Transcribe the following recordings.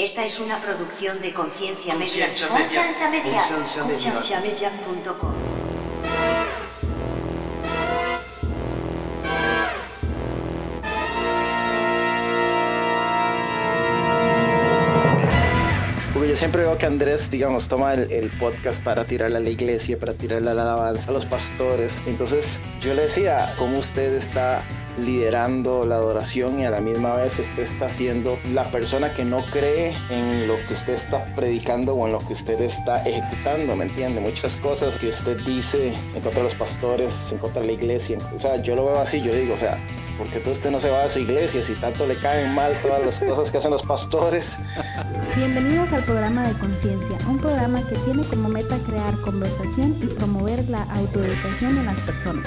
Esta es una producción de Conciencia Media. Conciencia Media. Conciencia Media. Conciencia Media. Concienciamedia.com. Porque yo siempre veo que Andrés, digamos, toma el, el podcast para tirarle a la iglesia, para tirarle a la alabanza, a los pastores. Entonces yo le decía, ¿cómo usted está liderando la adoración y a la misma vez usted está siendo la persona que no cree en lo que usted está predicando o en lo que usted está ejecutando, ¿me entiende? Muchas cosas que usted dice en contra de los pastores, en contra de la iglesia, o sea, yo lo veo así, yo digo, o sea, ¿por qué todo usted no se va a su iglesia si tanto le caen mal todas las cosas que hacen los pastores? Bienvenidos al programa de Conciencia, un programa que tiene como meta crear conversación y promover la autoeducación en las personas,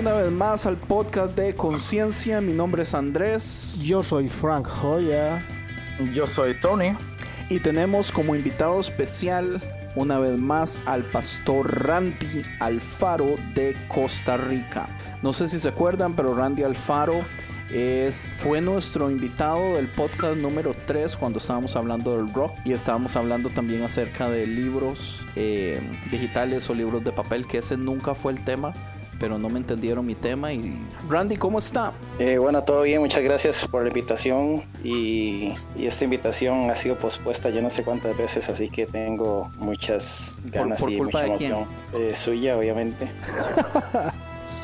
una vez más al podcast de Conciencia. Mi nombre es Andrés Yo soy Frank Joya. Yo soy Tony. y tenemos como invitado especial una vez más al pastor Randy Alfaro de Costa Rica. No sé si se acuerdan, pero Randy Alfaro es, fue nuestro invitado del podcast número 3 cuando estábamos hablando del rock y estábamos hablando también acerca de libros eh, digitales o libros de papel, que ese nunca fue el tema, pero no me entendieron mi tema. Y Randy, ¿cómo está? Eh, bueno, todo bien, muchas gracias por la invitación y, y esta invitación ha sido pospuesta yo no sé cuántas veces, así que tengo muchas ganas por y culpa mucha de quién? emoción. Eh, suya, obviamente.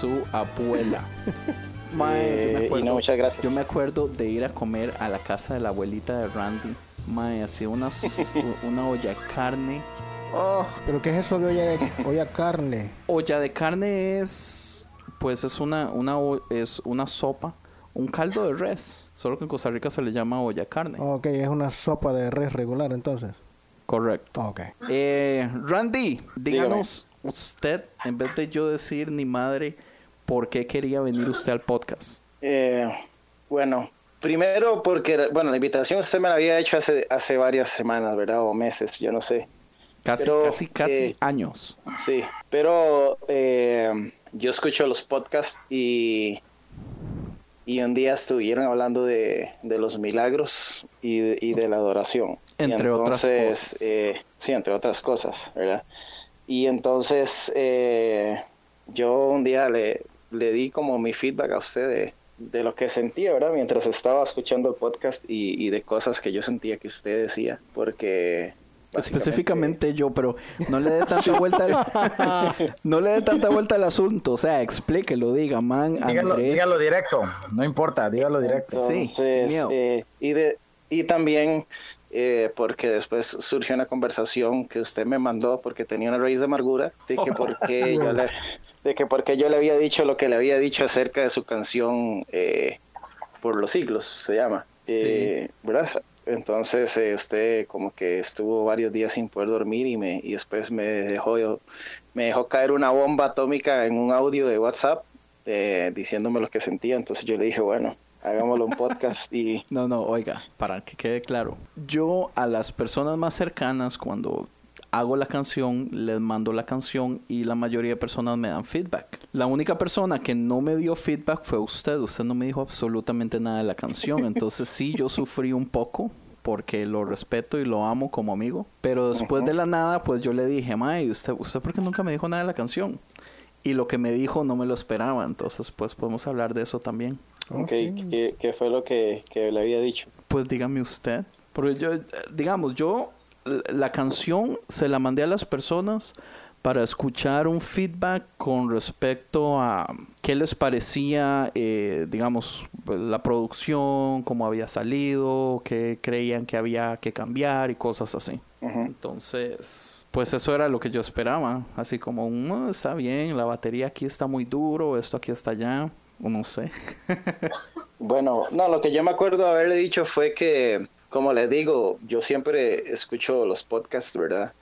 Su abuela. Mae, Eh, yo me y acuerdo- no, muchas gracias. Yo me acuerdo de ir a comer a la casa de la abuelita de Randy. Mae, hacía una, una olla de carne. Oh, ¿Pero qué es eso de olla, de, olla carne? olla de carne es, pues es una, una, es una sopa, un caldo de res. Solo que en Costa Rica se le llama olla de carne. Ok, es una sopa de res regular entonces. Correcto. Ok. Eh, Randy, díganos usted, en vez de yo decir ni madre, ¿por qué quería venir usted al podcast? Eh, bueno, primero porque, bueno, la invitación usted me la había hecho hace, hace varias semanas, ¿verdad? O meses, yo no sé. Casi, Pero, casi, casi eh, años. Sí, pero eh, yo escucho los podcasts y, y un día estuvieron hablando de, de los milagros y de, y de la adoración. Entre otras cosas. eh, sí, entre otras cosas, ¿verdad? Y entonces eh, yo un día le, le di como mi feedback a usted de, de lo que sentía, ¿verdad? Mientras estaba escuchando el podcast y, y de cosas que yo sentía que usted decía, porque... Específicamente yo, pero no le dé tanta vuelta al, no le dé tanta vuelta al asunto, o sea, explíquelo, diga, man, Dígalo, Andrés. dígalo directo. No importa, dígalo directo. Sí, Entonces, sin miedo. eh, y, de, y también eh, porque después surgió una conversación que usted me mandó porque tenía una raíz de amargura de que por qué yo le, de que por qué yo le había dicho lo que le había dicho acerca de su canción eh, por los siglos se llama eh, ¿verdad? Entonces eh, usted como que estuvo varios días sin poder dormir y me y después me dejó me dejó caer una bomba atómica en un audio de WhatsApp eh, diciéndome lo que sentía entonces yo le dije bueno hagámoslo un podcast y No, no, oiga, para que quede claro. Yo a las personas más cercanas cuando hago la canción, les mando la canción y la mayoría de personas me dan feedback. La única persona que no me dio feedback fue usted. Usted no me dijo absolutamente nada de la canción. Entonces sí, yo sufrí un poco porque lo respeto y lo amo como amigo. Pero después de la nada, pues yo le dije, May, ¿usted, ¿usted por qué nunca me dijo nada de la canción? Y lo que me dijo no me lo esperaba. Entonces, pues podemos hablar de eso también. Ok, sí. ¿qué, qué fue lo que, que le había dicho? Pues dígame usted, Porque yo, digamos, yo la canción se la mandé a las personas para escuchar un feedback con respecto a qué les parecía, eh, digamos, la producción, cómo había salido, qué creían que había que cambiar y cosas así. Entonces, pues eso era lo que yo esperaba. Así como, "Mm, está bien, la batería aquí está muy duro, esto aquí está allá, o no sé. Bueno, no, lo que yo me acuerdo haberle dicho fue que, como les digo, yo siempre escucho los podcasts, ¿verdad?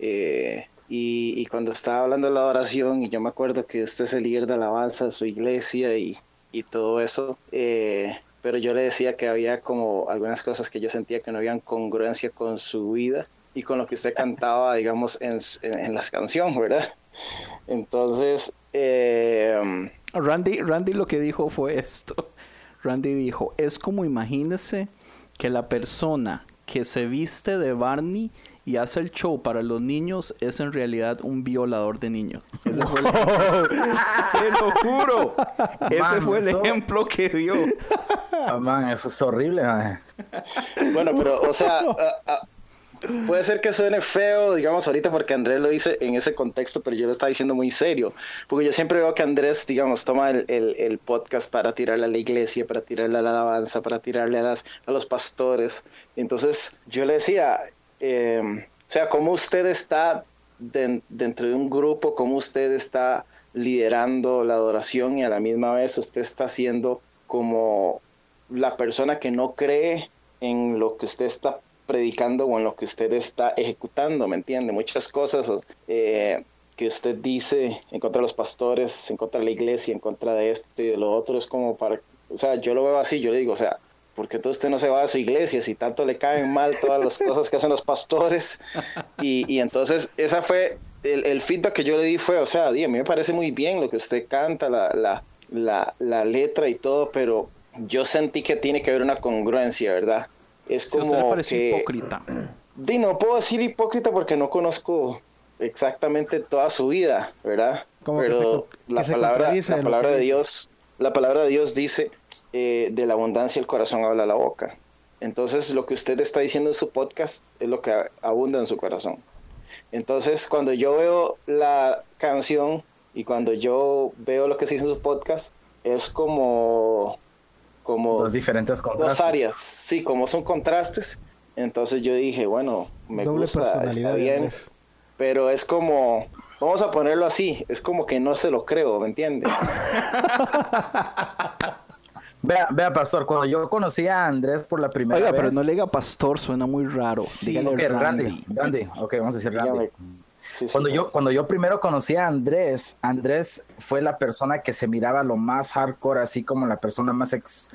Eh, y, cuando estaba hablando de la oración, y yo me acuerdo que este es el líder de alabanza de su iglesia y, todo eso, eh, pero yo le decía que había como algunas cosas que yo sentía que no habían congruencia con su vida y con lo que usted cantaba, digamos, en, en, en las canciones, ¿verdad? Entonces, eh, Randy, Randy lo que dijo fue esto. Randy dijo, es como imagínese que la persona que se viste de Barney y hace el show para los niños es en realidad un violador de niños. Ese fue el Se lo juro. Ese Man, fue el eso- ejemplo que dio. Ah, man, eso es horrible, man. Bueno, pero, o sea, puede ser que suene feo, digamos, ahorita porque Andrés lo dice en ese contexto, pero yo lo estaba diciendo muy serio. Porque yo siempre veo que Andrés, digamos, toma el, el- podcast para tirarle a la iglesia, para tirarle a la alabanza, para tirarle a, los pastores. Entonces, yo le decía, eh, o sea, cómo usted está den- dentro de un grupo, cómo usted está liderando la adoración y a la misma vez usted está siendo como la persona que no cree en lo que usted está predicando o en lo que usted está ejecutando, ¿me entiende? Muchas cosas eh, que usted dice en contra de los pastores, en contra de la iglesia, en contra de este y de lo otro, es como para, o sea, yo lo veo así, yo le digo, o sea, ¿por qué todo usted no se va a su iglesia si tanto le caen mal todas las cosas que hacen los pastores? Y, y entonces esa fue, el, el feedback que yo le di fue, o sea, a mí me parece muy bien lo que usted canta, la, la, la, la letra y todo, pero yo sentí que tiene que haber una congruencia, ¿verdad? Es Si a usted le como pareció que... hipócrita. Di, no puedo decir hipócrita porque no conozco exactamente toda su vida, ¿verdad? Como que Pero se- la palabra, la palabra de dice. Dios, la palabra de Dios dice eh, de la abundancia el corazón habla la boca. Entonces lo que usted está diciendo en su podcast es lo que abunda en su corazón. Entonces cuando yo veo la canción y cuando yo veo lo que se dice en su podcast es como como Dos diferentes dos contrastes. áreas, sí, como son contrastes. Entonces yo dije, bueno, me Doble gusta, está bien, pero es como, vamos a ponerlo así, es como que no se lo creo, ¿me entiende? Vea, vea, pastor, cuando yo conocí a Andrés por la primera Oiga, vez. pero no le diga pastor, suena muy raro. Dígale Ok, Randy. Randy. Randy. Ok, vamos a decir Randy. Dígame. Sí, Cuando sí. yo, cuando yo primero conocí a Andrés, Andrés fue la persona que se miraba lo más hardcore, así como la persona más ex-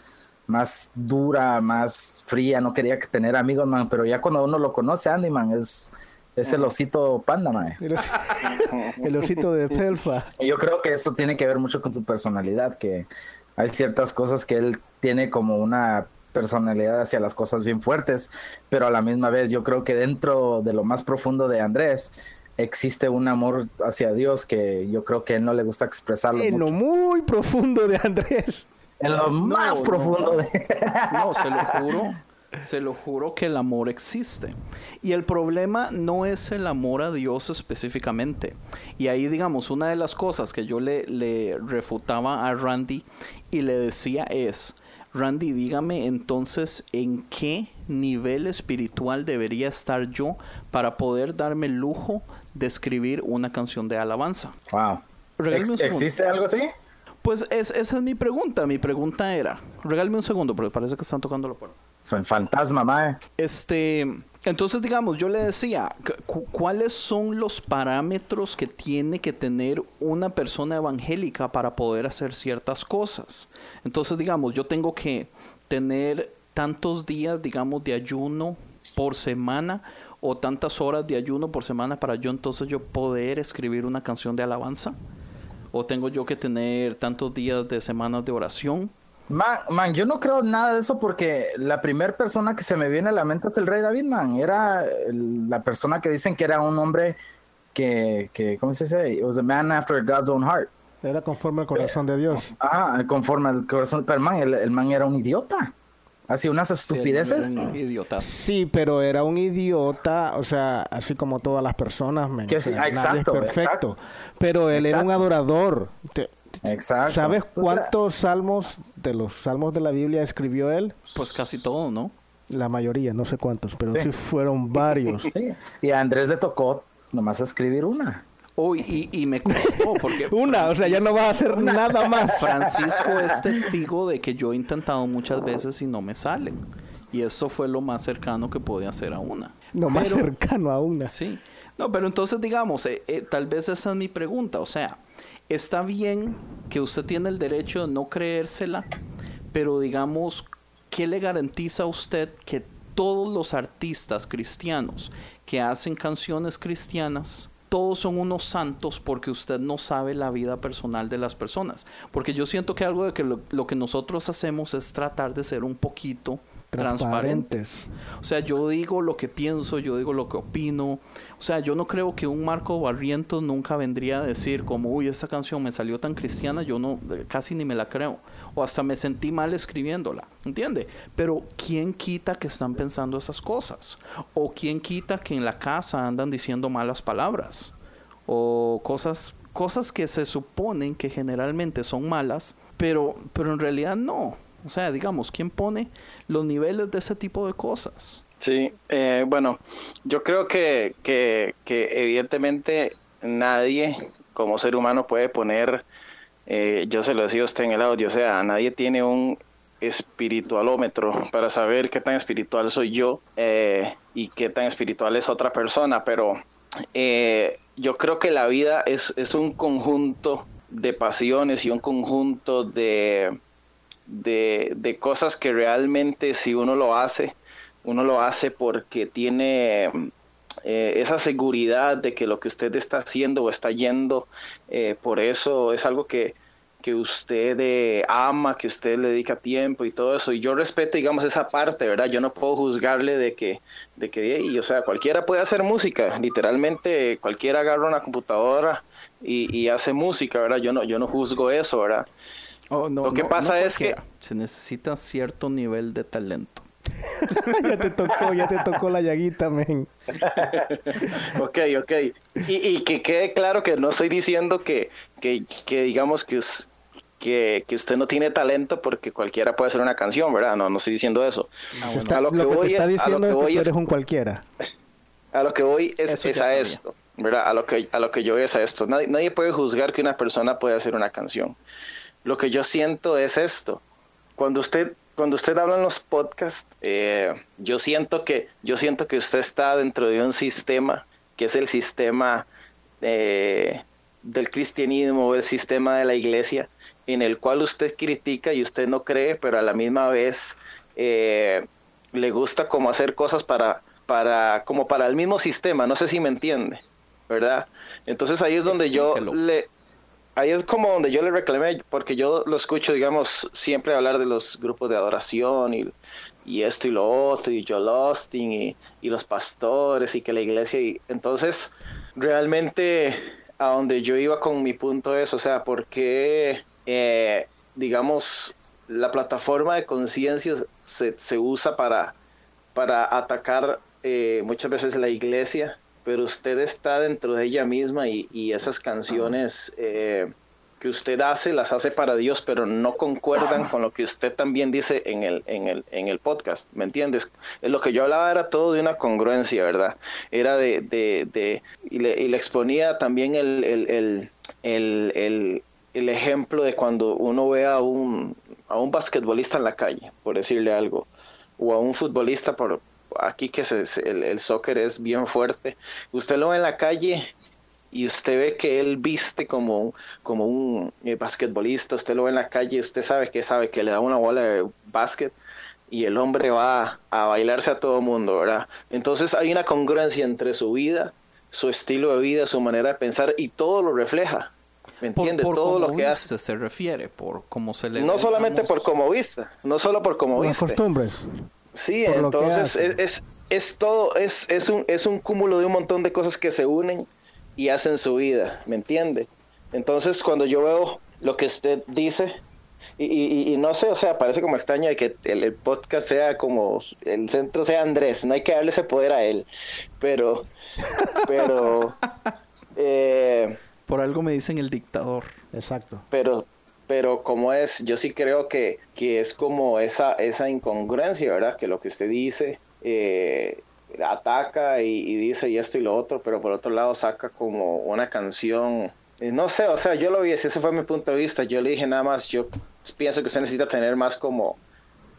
más dura, más fría, no quería que tener amigos, man, pero ya cuando uno lo conoce, Andy, man, es, es el osito panda, man. El, os- el osito de Pelfa. Yo creo que esto tiene que ver mucho con su personalidad, que hay ciertas cosas que él tiene como una personalidad hacia las cosas bien fuertes, pero a la misma vez yo creo que dentro de lo más profundo de Andrés existe un amor hacia Dios que yo creo que él no le gusta expresarlo En lo muy profundo de Andrés. en lo más no. profundo de No, se lo juro. Se lo juro que el amor existe. Y el problema no es el amor a Dios específicamente. Y ahí, digamos, una de las cosas que yo le, le refutaba a Randy y le decía es, Randy, dígame entonces en qué nivel espiritual debería estar yo para poder darme el lujo de escribir una canción de alabanza. wow. Ex-. ¿Existe algo así? Pues es- esa es mi pregunta. Mi pregunta era, regálame un segundo, porque parece que están tocando la puerta. Fan- Fantasma, mae. Este, entonces digamos, yo le decía, cu- ¿cuáles son los parámetros que tiene que tener una persona evangélica para poder hacer ciertas cosas? Entonces, digamos, yo tengo que tener tantos días, digamos, de ayuno por semana o tantas horas de ayuno por semana para yo entonces yo poder escribir una canción de alabanza? ¿O tengo yo que tener tantos días de semanas de oración? Man, man, yo no creo nada de eso porque la primera persona que se me viene a la mente es el rey David, man. Era el- la persona que dicen que era un hombre que, que ¿cómo se dice? It was a man after God's own heart. Era conforme al corazón de Dios. Ah, conforme al corazón. Pero man, el, el man era un idiota. Así unas Sí, estupideces. era un idiota. Sí, pero era un idiota, o sea, así como todas las personas, men, Que o sí, sea, nadie exacto, es perfecto. exacto. Pero él era un Exacto. adorador. Te- Exacto. ¿Sabes cuántos salmos de los salmos de la Biblia escribió él? Pues casi todo, ¿no? La mayoría, no sé cuántos, pero sí, Sí. fueron varios. Sí. Y a Andrés le tocó nomás escribir una. Oh, y, y me costó porque... Una, o sea, ya no va a hacer nada más. Francisco es testigo de que yo he intentado muchas veces y no me salen. Y eso fue lo más cercano que pude hacer a una. Lo más Pero- cercano a una. Sí. No, pero entonces digamos, eh, eh, tal vez esa es mi pregunta. O sea, está bien que usted tiene el derecho de no creérsela, pero digamos, ¿qué le garantiza a usted que todos los artistas cristianos que hacen canciones cristianas, todos son unos santos porque usted no sabe la vida personal de las personas? Porque yo siento que algo de que lo, lo que nosotros hacemos es tratar de ser un poquito transparentes. O sea, yo digo lo que pienso, yo digo lo que opino. O sea, yo no creo que un Marco Barrientos nunca vendría a decir como, uy, esta canción me salió tan cristiana, yo no, eh, casi ni me la creo. O hasta me sentí mal escribiéndola, ¿entiende? Pero ¿quién quita que están pensando esas cosas? O ¿quién quita que en la casa andan diciendo malas palabras? O cosas, cosas que se suponen que generalmente son malas, pero, pero en realidad no. O sea, digamos, ¿quién pone los niveles de ese tipo de cosas? Sí, eh, bueno, yo creo que, que, evidentemente nadie como ser humano puede poner, eh, yo se lo decía a usted en el audio, o sea, nadie tiene un espiritualómetro para saber qué tan espiritual soy yo eh, y qué tan espiritual es otra persona, pero eh, yo creo que la vida es, es un conjunto de pasiones y un conjunto de, de, de cosas que realmente si uno lo hace, uno lo hace porque tiene eh, esa seguridad de que lo que usted está haciendo o está yendo, eh, por eso es algo que, que usted eh, ama, que usted le dedica tiempo y todo eso. Y yo respeto, digamos, esa parte, ¿verdad? Yo no puedo juzgarle de que, de que, "Ey, o sea, cualquiera puede hacer música, literalmente cualquiera agarra una computadora y, y hace música, ¿verdad? Yo no, yo no juzgo eso, ¿verdad? Oh, no, Lo que no- pasa no es que-. Se necesita cierto nivel de talento. ya te tocó, ya te tocó la llaguita, men. Ok, ok. Y, y que quede claro que no estoy diciendo que, que, que digamos que, us- que, que usted no tiene talento porque cualquiera puede hacer una canción, ¿verdad? No, no estoy diciendo eso. Está- A lo, lo que que voy te está es- a lo que es que voy tú es- eres un cualquiera. A lo que voy es, Eso es a sabía. esto, ¿verdad? A lo que a lo que yo es a esto. Nadie, nadie puede juzgar que una persona puede hacer una canción. Lo que yo siento es esto. Cuando usted cuando usted habla en los podcasts, eh, yo siento que yo siento que usted está dentro de un sistema que es el sistema eh, del cristianismo el sistema de la iglesia, en el cual usted critica y usted no cree, pero a la misma vez eh, le gusta como hacer cosas para, para, como para el mismo sistema, no sé si me entiende, ¿verdad? Entonces ahí es donde yo le, ahí es como donde yo le reclamé, porque yo lo escucho, digamos, siempre hablar de los grupos de adoración y, y esto y lo otro, y Joel Austin y, y los pastores y que la iglesia, y entonces realmente a donde yo iba con mi punto es, o sea, ¿por qué, eh, digamos, la plataforma de conciencia se, se usa para, para atacar eh, muchas veces la iglesia, pero usted está dentro de ella misma y, y esas canciones eh, que usted hace las hace para Dios, pero no concuerdan con lo que usted también dice en el, en el, en el podcast, ¿me entiendes? Lo que yo hablaba era todo de una congruencia, ¿verdad? Era de, de, de y, le, y le exponía también el, el, el, el ejemplo de cuando uno ve a un, a un basquetbolista en la calle, por decirle algo, o a un futbolista por aquí que se, se- el, el soccer es bien fuerte, usted lo ve en la calle y usted ve que él viste como un, como un eh, basquetbolista, usted lo ve en la calle, usted sabe que sabe que le da una bola de básquet y el hombre va a bailarse a todo mundo, ¿verdad? Entonces hay una congruencia entre su vida, su estilo de vida, su manera de pensar y todo lo refleja. ¿Me entiende? por todo lo que hace. viste se refiere, por cómo se le No solamente por cómo viste, no solo por cómo Las viste. costumbres. Sí, por lo que entonces hace. es, es, es todo, es, es, un, es un cúmulo de un montón de cosas que se unen y hacen su vida, ¿me entiende? Entonces cuando yo veo lo que usted dice, Y, y, y no sé, o sea, parece como extraño de que el, el podcast sea como el centro sea Andrés, no hay que darle ese poder a él, pero, pero, eh, Por algo me dicen el dictador. Exacto. pero, pero como es, yo sí creo que, que es como esa, esa incongruencia, ¿verdad? Que lo que usted dice eh, ataca y, y dice y esto y lo otro, pero por otro lado saca como una canción, eh, no sé, o sea, yo lo vi, ese fue mi punto de vista, yo le dije nada más, yo pienso que usted necesita tener más como,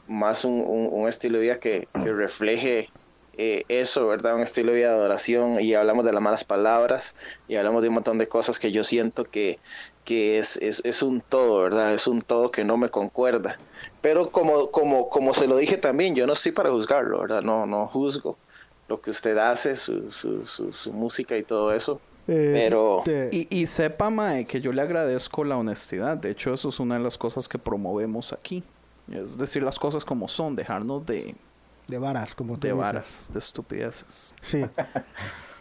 más un, un, estilo de vida que, refleje eh, eso, ¿verdad? Un estilo vida de adoración y hablamos de las malas palabras y hablamos de un montón de cosas que yo siento que, que es, es, es un todo, ¿verdad? Es un todo que no me concuerda. Pero como, como, como se lo dije también, yo no estoy para juzgarlo, ¿verdad? No, no juzgo lo que usted hace, su, su, su, su música y todo eso. Pero- Este, Y, y sepa, Mae, que yo le agradezco la honestidad. De hecho, eso es una de las cosas que promovemos aquí. Es decir, las cosas como son, dejarnos de, de varas, como tú de dices. varas, de estupideces. Sí.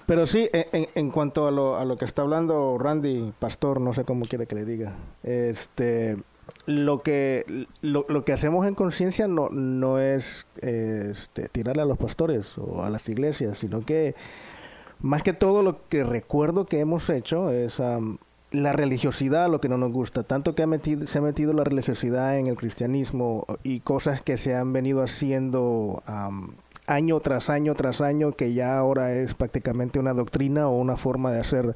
Pero sí, en, en- cuanto a lo, a lo que está hablando Randy Pastor, no sé cómo quiere que le diga, este, lo que lo, lo que hacemos en conciencia no, no es este, tirarle a los pastores o a las iglesias, sino que más que todo lo que recuerdo que hemos hecho es am, la religiosidad, lo que no nos gusta, tanto que ha metido, se ha metido la religiosidad en el cristianismo y cosas que se han venido haciendo am, año tras año tras año, que ya ahora es prácticamente una doctrina o una forma de hacer,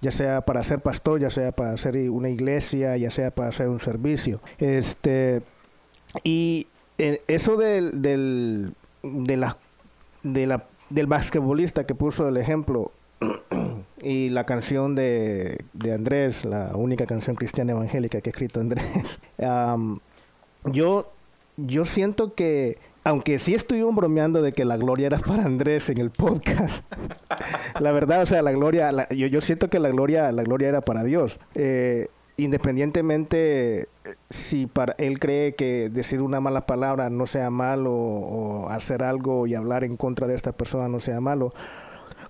ya sea para ser pastor, ya sea para hacer una iglesia, ya sea para hacer un servicio. Este, y eh, eso del, del, de del basquetbolista que puso el ejemplo y la canción de, de Andrés, la única canción cristiana evangélica que ha escrito Andrés, yo, yo siento que, aunque sí estuvimos bromeando de que la gloria era para Andrés en el podcast, la verdad, o sea, la gloria, la- yo, yo siento que la gloria, la gloria era para Dios. Eh, independientemente si para él cree que decir una mala palabra no sea malo o hacer algo y hablar en contra de esta persona no sea malo,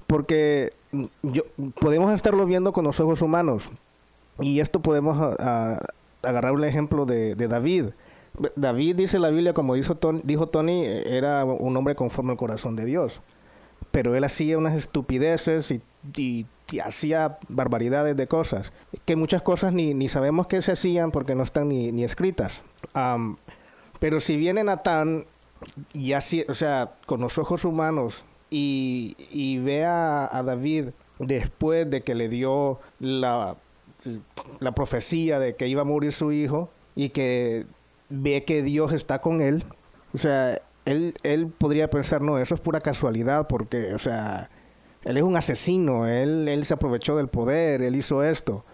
porque yo podemos estarlo viendo con los ojos humanos y esto podemos a- a- agarrar un ejemplo de David. David dice la Biblia, como dijo Tony, dijo Tony, eh, era un hombre conforme al corazón de Dios. Pero él hacía unas estupideces y, y- hacía barbaridades de cosas. Que muchas cosas ni, ni sabemos que se hacían porque no están ni, ni escritas. Pero si viene Natán, y así, o sea, con los ojos humanos, y, y ve a, a David después de que le dio la, la profecía de que iba a morir su hijo, y que ve que Dios está con él, o sea, él, él podría pensar, no, eso es pura casualidad, porque, o sea, él es un asesino, él, él se aprovechó del poder, él hizo esto,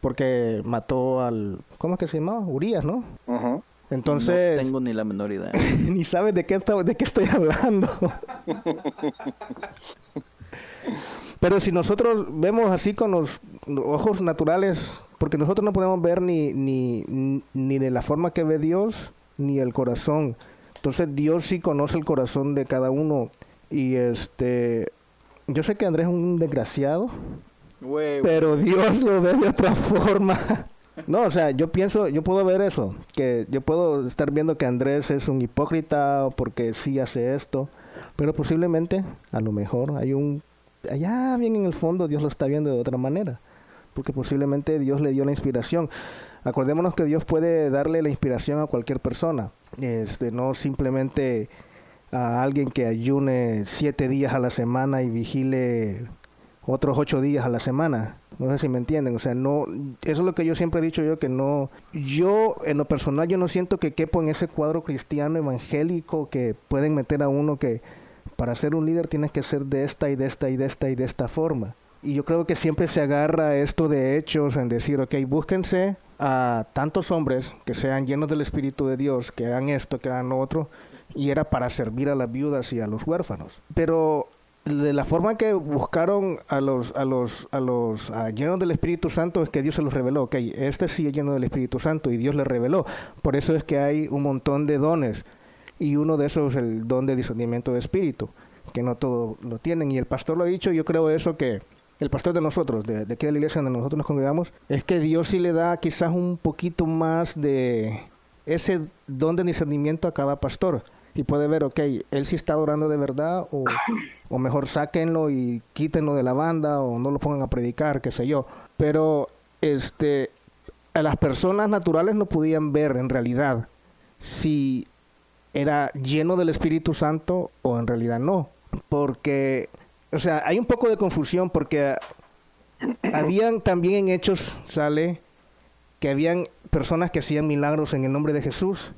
porque mató al, ¿cómo es que se llamaba? Urias, ¿no? Ujú. Entonces, No tengo ni la menor idea. ni sabes de qué, está- de qué estoy hablando. Pero si nosotros vemos así con los ojos naturales, porque nosotros no podemos ver ni, ni, ni de la forma que ve Dios, ni el corazón. Entonces Dios sí conoce el corazón de cada uno. Y este, yo sé que Andrés es un desgraciado, pero Dios lo ve de otra forma. No, o sea, yo pienso, yo puedo ver eso, que yo puedo estar viendo que Andrés es un hipócrita porque sí hace esto, pero posiblemente, a lo mejor, hay un, allá bien en el fondo Dios lo está viendo de otra manera, porque posiblemente Dios le dio la inspiración. Acordémonos que Dios puede darle la inspiración a cualquier persona, este, no simplemente a alguien que ayune siete días a la semana y vigile otros ocho días a la semana. No sé si me entienden. O sea, no, eso es lo que yo siempre he dicho yo, que no, yo en lo personal yo no siento que quepo en ese cuadro cristiano evangélico que pueden meter a uno que para ser un líder tienes que ser de esta y de esta y de esta y de esta forma. Y yo creo que siempre se agarra esto de hechos en decir, ok, búsquense a tantos hombres que sean llenos del Espíritu de Dios, que hagan esto, que hagan lo otro, y era para servir a las viudas y a los huérfanos. Pero de la forma que buscaron a los a los a los llenos del Espíritu Santo es que Dios se los reveló. Ok, este sí es lleno del Espíritu Santo y Dios le reveló. Por eso es que hay un montón de dones y uno de esos es el don de discernimiento de espíritu, que no todos lo tienen. Y el pastor lo ha dicho, yo creo eso que el pastor de nosotros, de, de aquí de la iglesia donde nosotros nos congregamos, es que Dios sí le da quizás un poquito más de ese don de discernimiento a cada pastor. Y puede ver, ok, él sí está adorando de verdad, o, o mejor sáquenlo y quítenlo de la banda, o no lo pongan a predicar, qué sé yo. Pero este, a las personas naturales no podían ver en realidad si era lleno del Espíritu Santo o en realidad no. Porque, o sea, hay un poco de confusión porque habían también en Hechos, sale, que habían personas que hacían milagros en el nombre de Jesús.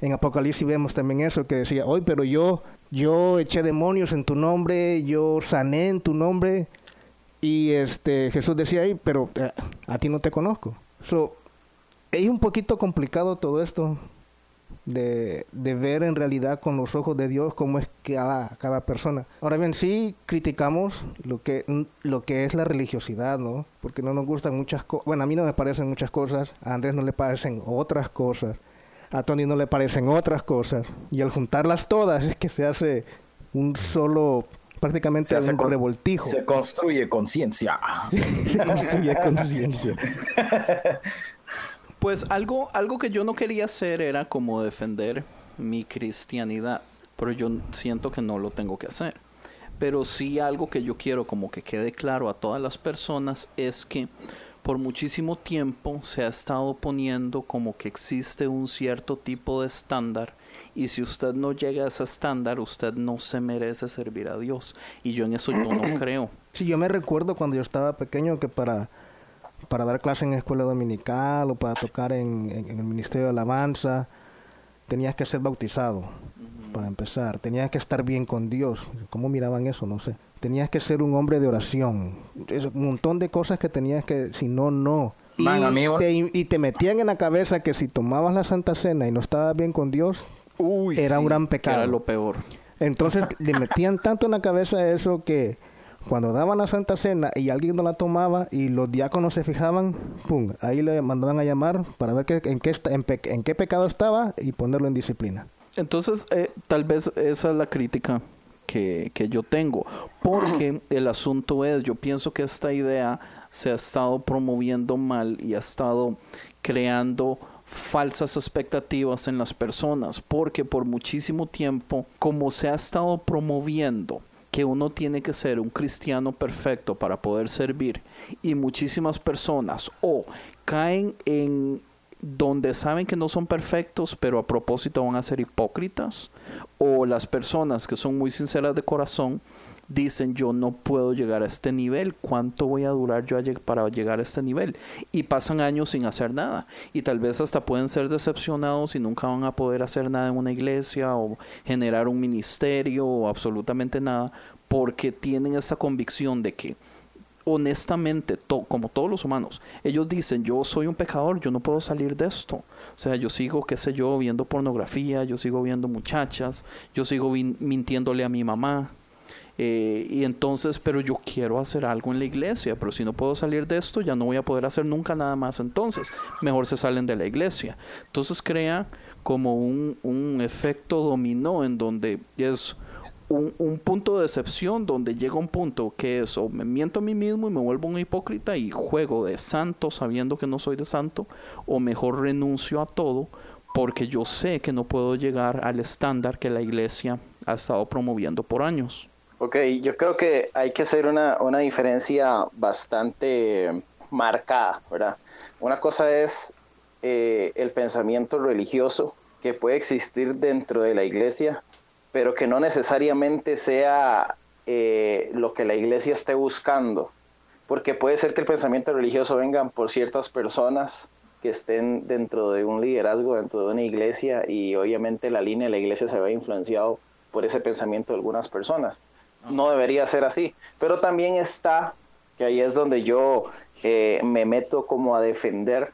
En Apocalipsis vemos también eso, que decía, hoy, pero yo, yo eché demonios en tu nombre, yo sané en tu nombre. Y este Jesús decía ahí, pero eh, a ti no te conozco. So, es un poquito complicado todo esto de, de, ver en realidad con los ojos de Dios cómo es cada, cada persona. Ahora bien, sí criticamos lo que, lo que es la religiosidad, ¿no? Porque no nos gustan muchas cosas. Bueno, a mí no me parecen muchas cosas, a Andrés no le parecen otras cosas, a Tony no le parecen otras cosas. Y al juntarlas todas es que se hace un solo prácticamente Se hace un revoltijo. Se construye conciencia. Se construye conciencia. Pues algo, algo que yo no quería hacer era como defender mi cristianidad, pero yo siento que no lo tengo que hacer. Pero sí algo que yo quiero como que quede claro a todas las personas es que por muchísimo tiempo se ha estado poniendo como que existe un cierto tipo de estándar y si usted no llega a ese estándar usted no se merece servir a Dios y yo en eso yo no creo. Sí, yo me recuerdo cuando yo estaba pequeño que para, para dar clase en escuela dominical o para tocar en, en- en el Ministerio de Alabanza, tenías que ser bautizado, para empezar. Tenías que estar bien con Dios. ¿Cómo miraban eso? No sé. Tenías que ser un hombre de oración. Es un montón de cosas que tenías que, si no, no. Y, amigos. te, y te metían en la cabeza que si tomabas la Santa Cena y no estabas bien con Dios, Uy, Era sí, un gran pecado. Era lo peor. entonces le metían tanto en la cabeza eso que cuando daban la Santa Cena y alguien no la tomaba y los diáconos se fijaban, pum, ahí le mandaban a llamar para ver qué- en, qué, esta- en, pe- en qué pecado estaba y ponerlo en disciplina. Entonces, eh, tal vez esa es la crítica que, que yo tengo, porque el asunto es, yo pienso que esta idea se ha estado promoviendo mal y ha estado creando falsas expectativas en las personas, porque por muchísimo tiempo, como se ha estado promoviendo que uno tiene que ser un cristiano perfecto para poder servir y muchísimas personas o caen en donde saben que no son perfectos, pero a propósito van a ser hipócritas, o las personas que son muy sinceras de corazón dicen yo no puedo llegar a este nivel, ¿cuánto voy a durar yo para llegar a este nivel? Y pasan años sin hacer nada, y tal vez hasta pueden ser decepcionados y nunca van a poder hacer nada en una iglesia o generar un ministerio o absolutamente nada, porque tienen esa convicción de que honestamente, como todos los humanos, ellos dicen, yo soy un pecador, yo no puedo salir de esto. O sea, yo sigo, qué sé yo, viendo pornografía, yo sigo viendo muchachas, yo sigo mintiéndole a mi mamá. Eh, y entonces, pero yo quiero hacer algo en la iglesia, pero si no puedo salir de esto, ya no voy a poder hacer nunca nada más. Entonces, mejor se salen de la iglesia. Entonces crea como un, un efecto dominó en donde es un, un punto de decepción donde llega un punto que es o me miento a mí mismo y me vuelvo un hipócrita y juego de santo sabiendo que no soy de santo o mejor renuncio a todo porque yo sé que no puedo llegar al estándar que la iglesia ha estado promoviendo por años. Ok, yo creo que hay que hacer una, una diferencia bastante marcada, ¿verdad? Una cosa es eh, el pensamiento religioso que puede existir dentro de la iglesia, pero que no necesariamente sea eh, lo que la iglesia esté buscando, porque puede ser que el pensamiento religioso venga por ciertas personas que estén dentro de un liderazgo, dentro de una iglesia, y obviamente la línea de la iglesia se ve influenciado por ese pensamiento de algunas personas. No debería ser así, pero también está, que ahí es donde yo eh, me meto como a defender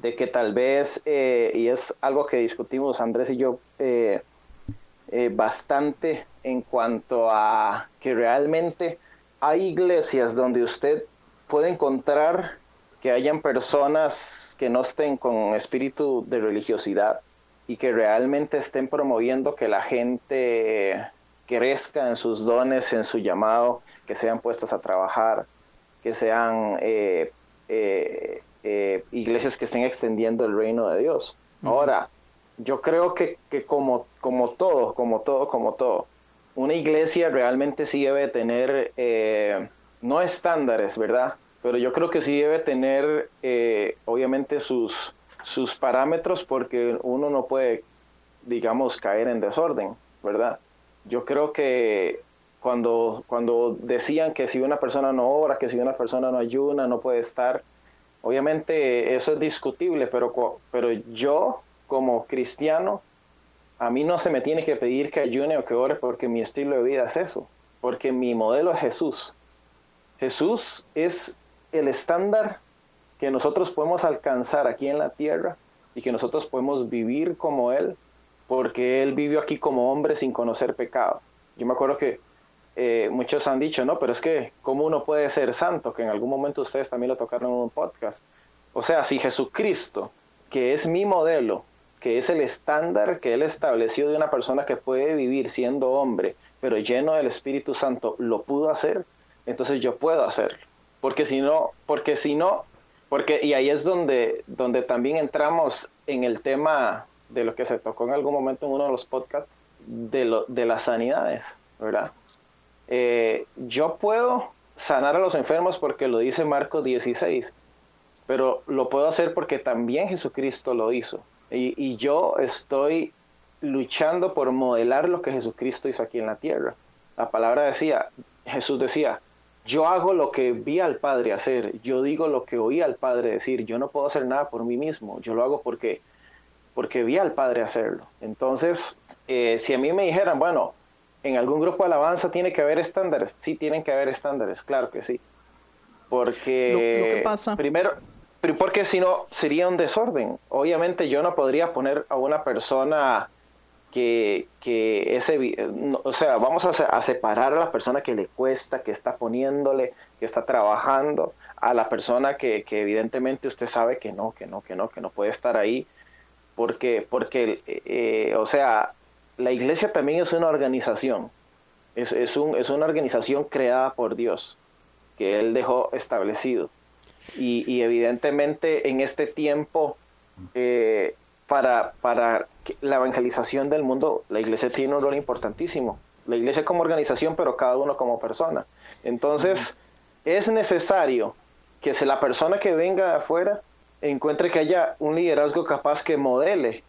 de que tal vez, eh, y es algo que discutimos Andrés y yo eh, eh, bastante en cuanto a que realmente hay iglesias donde usted puede encontrar que hayan personas que no estén con espíritu de religiosidad y que realmente estén promoviendo que la gente crezca en sus dones, en su llamado, que sean puestas a trabajar, que sean eh, eh, eh, iglesias que estén extendiendo el reino de Dios. Ahora, yo creo que, que como, como todo, como todo, como todo, una iglesia realmente sí debe tener, eh, no estándares, ¿verdad? Pero yo creo que sí debe tener, eh, obviamente, sus, sus parámetros porque uno no puede, digamos, caer en desorden, ¿verdad? Yo creo que cuando, cuando decían que si una persona no ora, que si una persona no ayuna, no puede estar, obviamente eso es discutible, pero, pero yo como cristiano, a mí no se me tiene que pedir que ayune o que ore porque mi estilo de vida es eso, porque mi modelo es Jesús. Jesús es el estándar que nosotros podemos alcanzar aquí en la tierra y que nosotros podemos vivir como Él, porque Él vivió aquí como hombre sin conocer pecado. Yo me acuerdo que eh, muchos han dicho, no, pero es que, ¿cómo uno puede ser santo? Que en algún momento ustedes también lo tocaron en un podcast. O sea, si Jesucristo, que es mi modelo, que es el estándar que Él estableció de una persona que puede vivir siendo hombre, pero lleno del Espíritu Santo, lo pudo hacer, entonces yo puedo hacerlo. Porque si no, porque si no, porque, y ahí es donde, donde también entramos en el tema de lo que se tocó en algún momento en uno de los podcasts, de, lo, de las sanidades, ¿verdad? Eh, yo puedo sanar a los enfermos porque lo dice Marcos 16, pero lo puedo hacer porque también Jesucristo lo hizo. Y, y, yo estoy luchando por modelar lo que Jesucristo hizo aquí en la tierra. La palabra decía, Jesús decía, yo hago lo que vi al Padre hacer, yo digo lo que oí al Padre decir, yo no puedo hacer nada por mí mismo, yo lo hago porque, porque vi al Padre hacerlo. Entonces, eh, si a mí me dijeran, bueno, en algún grupo de alabanza tiene que haber estándares, sí tienen que haber estándares, claro que sí. Porque lo, lo que pasa... primero, porque si no sería un desorden. Obviamente yo no podría poner a una persona que, que ese, o sea, vamos a, a, separar a la persona que le cuesta, que está poniéndole, que está trabajando, a la persona que, que evidentemente usted sabe que no, que no, que no, que no puede estar ahí, porque, porque eh, o sea, la iglesia también es una organización, es, es, un, es una organización creada por Dios, que Él dejó establecido. Y, y evidentemente en este tiempo, eh, para, para la evangelización del mundo, la iglesia tiene un rol importantísimo. La iglesia como organización, pero cada uno como persona. Entonces, uh -huh. es necesario que si la persona que venga de afuera encuentre que haya un liderazgo capaz que modele,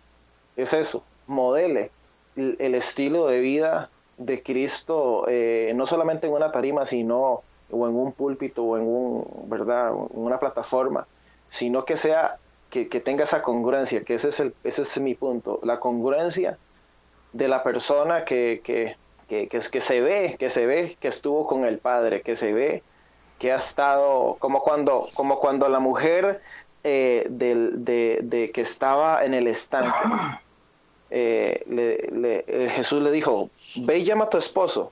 es eso, modele el, estilo de vida de Cristo, eh, no solamente en una tarima, sino o en un púlpito o en un, ¿verdad? Una plataforma, sino que sea que, tenga esa congruencia, que ese es, el, mi punto, la congruencia de la persona que, que, se ve, que se ve que estuvo con el Padre, que se ve que ha estado, como cuando, como cuando la mujer eh, de, de, que estaba en el estanque, eh, le, Jesús le dijo, ve y llama a tu esposo.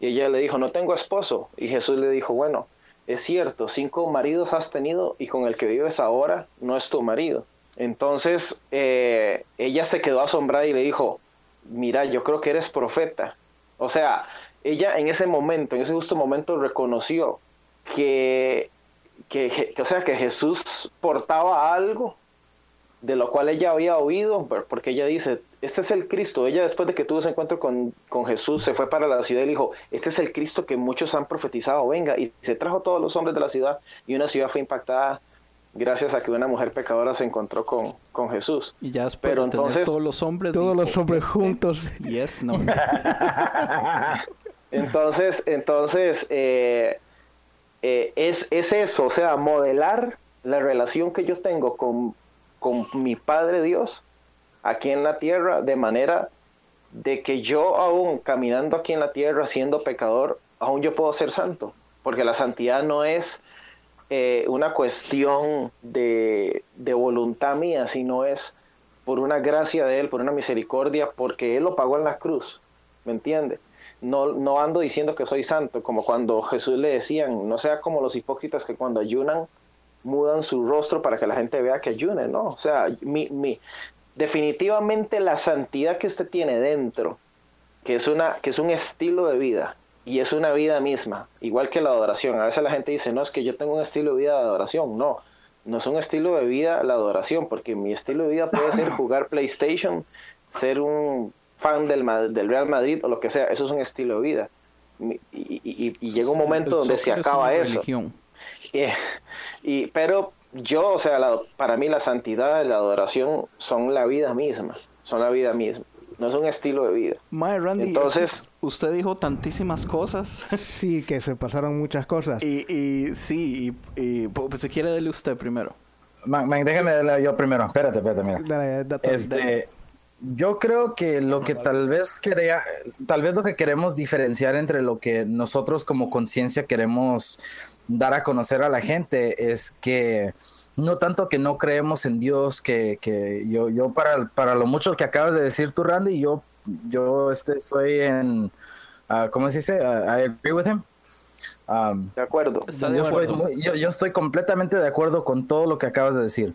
Y ella le dijo, no tengo esposo. Y Jesús le dijo, bueno, es cierto, cinco maridos has tenido y con el que vives ahora no es tu marido. Entonces eh, ella se quedó asombrada y le dijo, mira, yo creo que eres profeta. O sea, ella en ese momento, en ese justo momento reconoció que, que, que o sea, que Jesús portaba algo de lo cual ella había oído, porque ella dice, este es el Cristo. Ella después de que tuvo ese encuentro con, con, Jesús, se fue para la ciudad y dijo, este es el Cristo que muchos han profetizado, venga, y se trajo todos los hombres de la ciudad y una ciudad fue impactada gracias a que una mujer pecadora se encontró con, con Jesús. Y ya después Pero de entonces, todos los hombres... Todos dijo, los hombres juntos. Yes, no. entonces, entonces eh, eh, es, es eso, o sea, modelar la relación que yo tengo con con mi Padre Dios aquí en la tierra, de manera de que yo aún caminando aquí en la tierra siendo pecador, aún yo puedo ser santo, porque la santidad no es eh, una cuestión de, de, voluntad mía, sino es por una gracia de Él, por una misericordia, porque Él lo pagó en la cruz, ¿me entiende? No, no ando diciendo que soy santo, como cuando Jesús le decían, no sea como los hipócritas que cuando ayunan mudan su rostro para que la gente vea que ayune, ¿no? O sea, mi, mi, definitivamente la santidad que usted tiene dentro, que es, una, que es un estilo de vida, y es una vida misma, igual que la adoración. A veces la gente dice, no, es que yo tengo un estilo de vida de adoración. No, no es un estilo de vida la adoración, porque mi estilo de vida puede ser jugar PlayStation, ser un fan del, del Real Madrid o lo que sea. Eso es un estilo de vida. Y, y, llega un momento donde se acaba eso. Y, pero yo, o sea, para mí la santidad y la adoración son la vida misma, son la vida misma no es un estilo de vida. Mae, Randy, entonces usted dijo tantísimas cosas. Sí, que se pasaron muchas cosas. Y, y sí, y, pues si quiere darle usted primero. Man, déjeme darle yo primero. Espérate, espérate, mira. Dale, este, yo creo que lo que tal vez quería, tal vez lo que queremos diferenciar entre lo que nosotros como conciencia queremos dar a conocer a la gente es que no tanto que no creemos en Dios, que, que yo, yo para, para lo mucho que acabas de decir tú, Randy, yo, yo este, estoy en, uh, ¿cómo se dice? Uh, I agree with him. Um, de acuerdo. Yo, Estoy yo, yo, estoy completamente de acuerdo con todo lo que acabas de decir.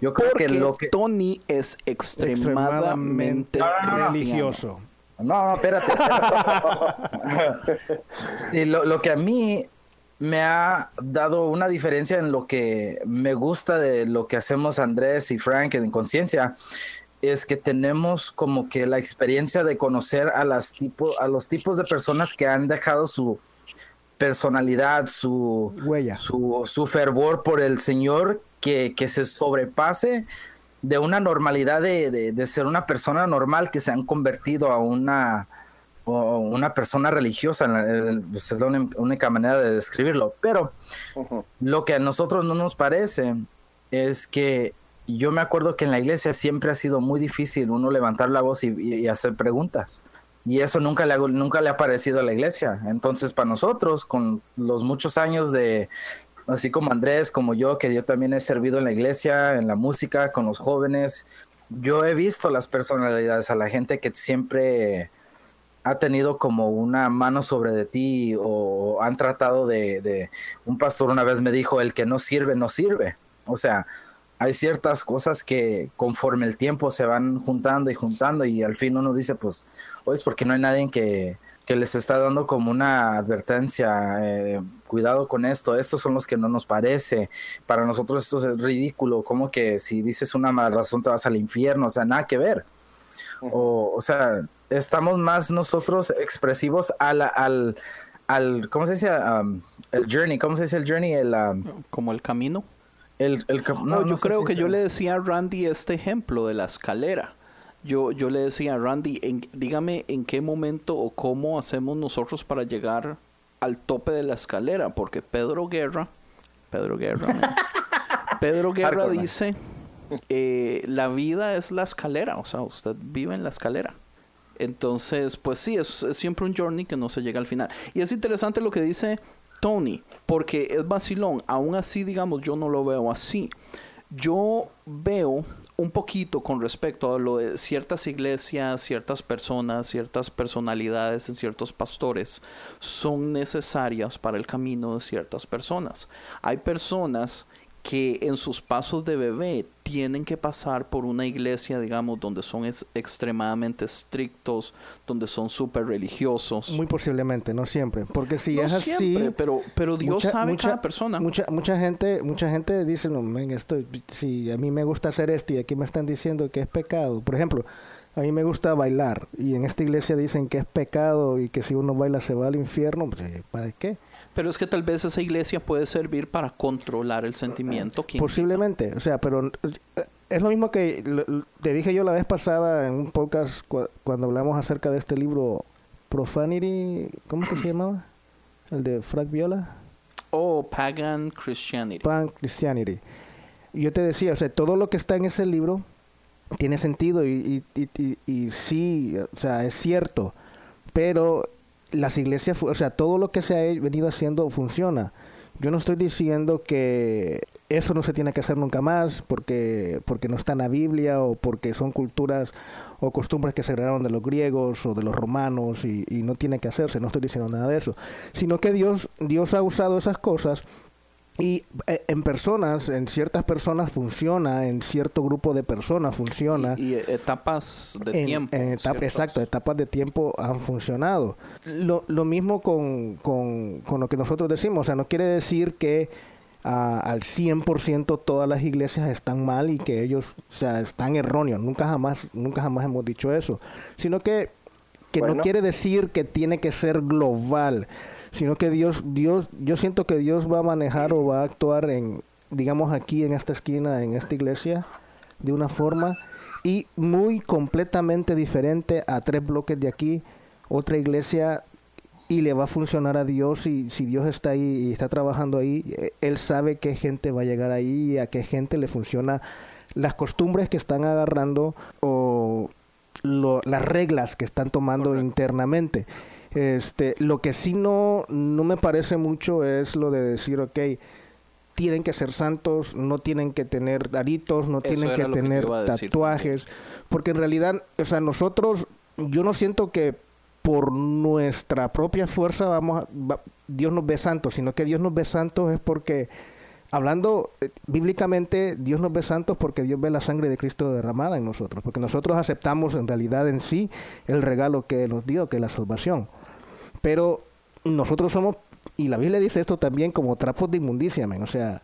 Yo creo que lo que Tony es extremadamente, religioso. No, no, espérate. y lo, lo que a mí me ha dado una diferencia en lo que me gusta de lo que hacemos Andrés y Frank en Conciencia es que tenemos como que la experiencia de conocer a las tipo, a los tipos de personas que han dejado su personalidad, su huella, su, su fervor por el Señor que, que se sobrepase de una normalidad de, de, ser una persona normal que se han convertido a una o una persona religiosa, pues, es la única manera de describirlo. Pero lo que a nosotros no nos parece es que yo me acuerdo que en la iglesia siempre ha sido muy difícil uno levantar la voz y, hacer preguntas. Y eso nunca le, nunca le ha parecido a la iglesia. Entonces, para nosotros, con los muchos años de, así como Andrés, como yo, que yo también he servido en la iglesia, en la música, con los jóvenes, yo he visto las personalidades, a la gente que siempre ha tenido como una mano sobre de ti o han tratado de, un pastor una vez me dijo el que no sirve no sirve o sea hay ciertas cosas que conforme el tiempo se van juntando y juntando y al fin uno dice pues oye es porque no hay nadie que, que les está dando como una advertencia eh, cuidado con esto estos son los que no nos parece para nosotros esto es ridículo como que si dices una mala razón te vas al infierno o sea nada que ver o, o sea estamos más nosotros expresivos al, al, al ¿cómo se dice? Um, el journey, ¿cómo se dice el journey? El, um, Como el camino. El, el no, yo creo que yo le decía a Randy este ejemplo de la escalera. Yo, yo le decía a Randy, en, dígame en qué momento o cómo hacemos nosotros para llegar al tope de la escalera, porque Pedro Guerra, Pedro Guerra, Pedro Guerra dice, eh, la vida es la escalera, o sea, usted vive en la escalera. Entonces, pues sí, es, siempre un journey que no se llega al final. Y es interesante lo que dice Tony, porque es vacilón. Aún así, digamos, yo no lo veo así. Yo veo un poquito con respecto a lo de ciertas iglesias, ciertas personas, ciertas personalidades ciertos pastores son necesarias para el camino de ciertas personas. Hay personas que en sus pasos de bebé tienen que pasar por una iglesia, digamos, donde son extremadamente estrictos, donde son súper religiosos. Muy posiblemente, no siempre, porque si es así, pero pero Dios sabe cada persona. Mucha mucha gente mucha gente dice, no, esto si a mí me gusta hacer esto y aquí me están diciendo que es pecado. Por ejemplo, a mí me gusta bailar y en esta iglesia dicen que es pecado y que si uno baila se va al infierno, pues, ¿para qué? Pero es que tal vez esa iglesia puede servir para controlar el sentimiento. Posiblemente, o sea, pero eh, es lo mismo que te dije yo la vez pasada en un podcast cuando hablamos acerca de este libro Profanity, ¿cómo que se llamaba? El de Frank Viola. Oh, Pagan Christianity. Pagan Christianity. Yo te decía, o sea, todo lo que está en ese libro tiene sentido y, y, y, y sí, o sea, es cierto, pero las iglesias, o sea, todo lo que se ha venido haciendo funciona. Yo no estoy diciendo que eso no se tiene que hacer nunca más porque, porque no está en la Biblia o porque son culturas o costumbres que se heredaron de los griegos o de los romanos y, y, no tiene que hacerse, no estoy diciendo nada de eso, sino que Dios, Dios ha usado esas cosas Y eh, en personas, en ciertas personas funciona, en cierto grupo de personas funciona. Y, y etapas de en- tiempo. exacto, etapas de tiempo han funcionado. Lo, lo mismo con, con, con lo que nosotros decimos, o sea, no quiere decir que ah, al 100% todas las iglesias están mal y que ellos, o sea, están erróneos. Nunca jamás, nunca jamás hemos dicho eso, sino que que no quiere decir que tiene que ser global, sino que Dios, Dios, yo siento que Dios va a manejar o va a actuar en, digamos aquí en esta esquina, en esta iglesia, de una forma y muy completamente diferente a tres bloques de aquí, otra iglesia y le va a funcionar a Dios y si Dios está ahí y está trabajando ahí, eh, él sabe qué gente va a llegar ahí y a qué gente le funciona las costumbres que están agarrando o lo- las reglas que están tomando internamente. Este, lo que sí no, no me parece mucho es lo de decir, ok, tienen que ser santos, no tienen que tener aritos, no Eso tienen que tener tatuajes, porque en realidad, o sea, nosotros, yo no siento que por nuestra propia fuerza vamos a- va- Dios nos ve santos, sino que Dios nos ve santos es porque hablando eh, bíblicamente, Dios nos ve santos porque Dios ve la sangre de Cristo derramada en nosotros, porque nosotros aceptamos en realidad en sí el regalo que nos dio, que es la salvación. Pero nosotros somos, y la Biblia dice esto también como trapos de inmundicia, o sea,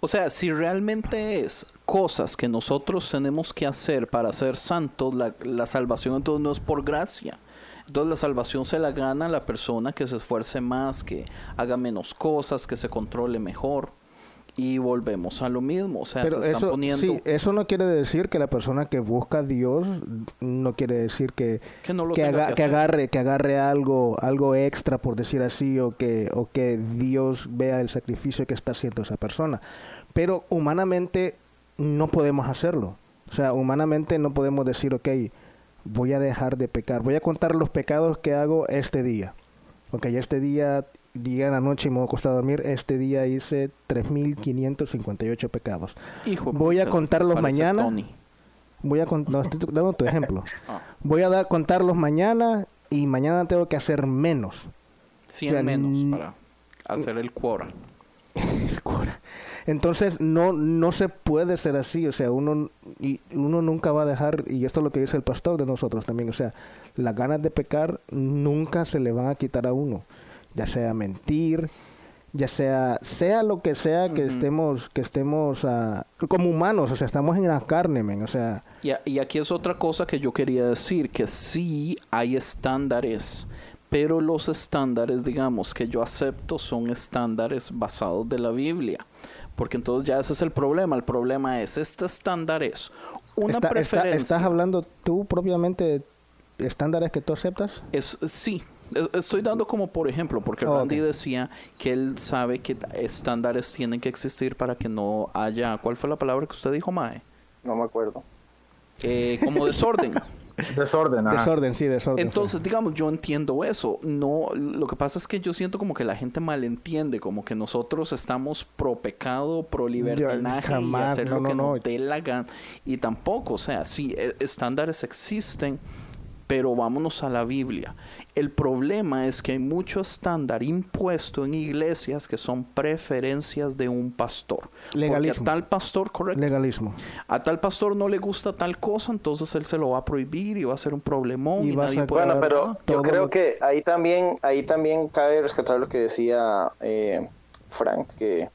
O sea, si realmente es cosas que nosotros tenemos que hacer para ser santos, la, la salvación entonces no es por gracia. Entonces la salvación se la gana la persona que se esfuerce más, que haga menos cosas, que se controle mejor. Y volvemos a lo mismo. O sea, pero se están eso, poniendo sí, eso no quiere decir que la persona que busca a Dios no quiere decir que, que no lo que, haga- que que agarre que agarre algo algo extra por decir así o que o que Dios vea el sacrificio que está haciendo esa persona. Pero humanamente no podemos hacerlo. O sea humanamente no podemos decir ok voy a dejar de pecar. Voy a contar los pecados que hago este día. Ok este día día en la noche y me a a dormir este día hice 3.558 pecados Hijo voy a contarlos mañana. Tony. voy a con- no, estoy dando tu ejemplo Ah, voy a dar, contarlos mañana y mañana tengo que hacer menos. 100 O sea, menos para hacer el quora. Entonces no no se puede ser así, o sea, uno y uno nunca va a dejar y esto es lo que dice el pastor de nosotros también, o sea, las ganas de pecar nunca se le van a quitar a uno, ya sea mentir, ya sea sea lo que sea que estemos que estemos ah, como humanos, o sea, estamos en la carne, men, o sea, Y, aquí es otra cosa que yo quería decir, que sí hay estándares, pero los estándares, digamos, que yo acepto son estándares basados de la Biblia. Porque entonces ya ese es el problema. El problema es, este estándar es una está- está- preferencia. ¿estás hablando tú propiamente de estándares que tú aceptas? Es, sí, es- estoy dando como por ejemplo, porque Oh, Randy decía que él sabe que estándares tienen que existir para que no haya, ¿cuál fue la palabra que usted dijo, Mae? No me acuerdo. Eh, como desorden. Desorden, ajá. Desorden, sí, desorden. Entonces, digamos, yo entiendo eso. No, lo que pasa es que yo siento como que la gente malentiende, como que nosotros estamos pro pecado, pro libertinaje jamás, y hacer no, lo no, que no. nos dé la gana. Y tampoco, o sea, sí, e- estándares existen, pero vámonos a la Biblia. El problema es que hay mucho estándar impuesto en iglesias que son preferencias de un pastor. Legalismo. Porque a tal pastor, correcto. Legalismo. A tal pastor no le gusta tal cosa, entonces él se lo va a prohibir y va a ser un problemón Y nadie puede Bueno, pero yo creo lo- que ahí también, ahí también cabe rescatar lo que decía eh, Frank, que,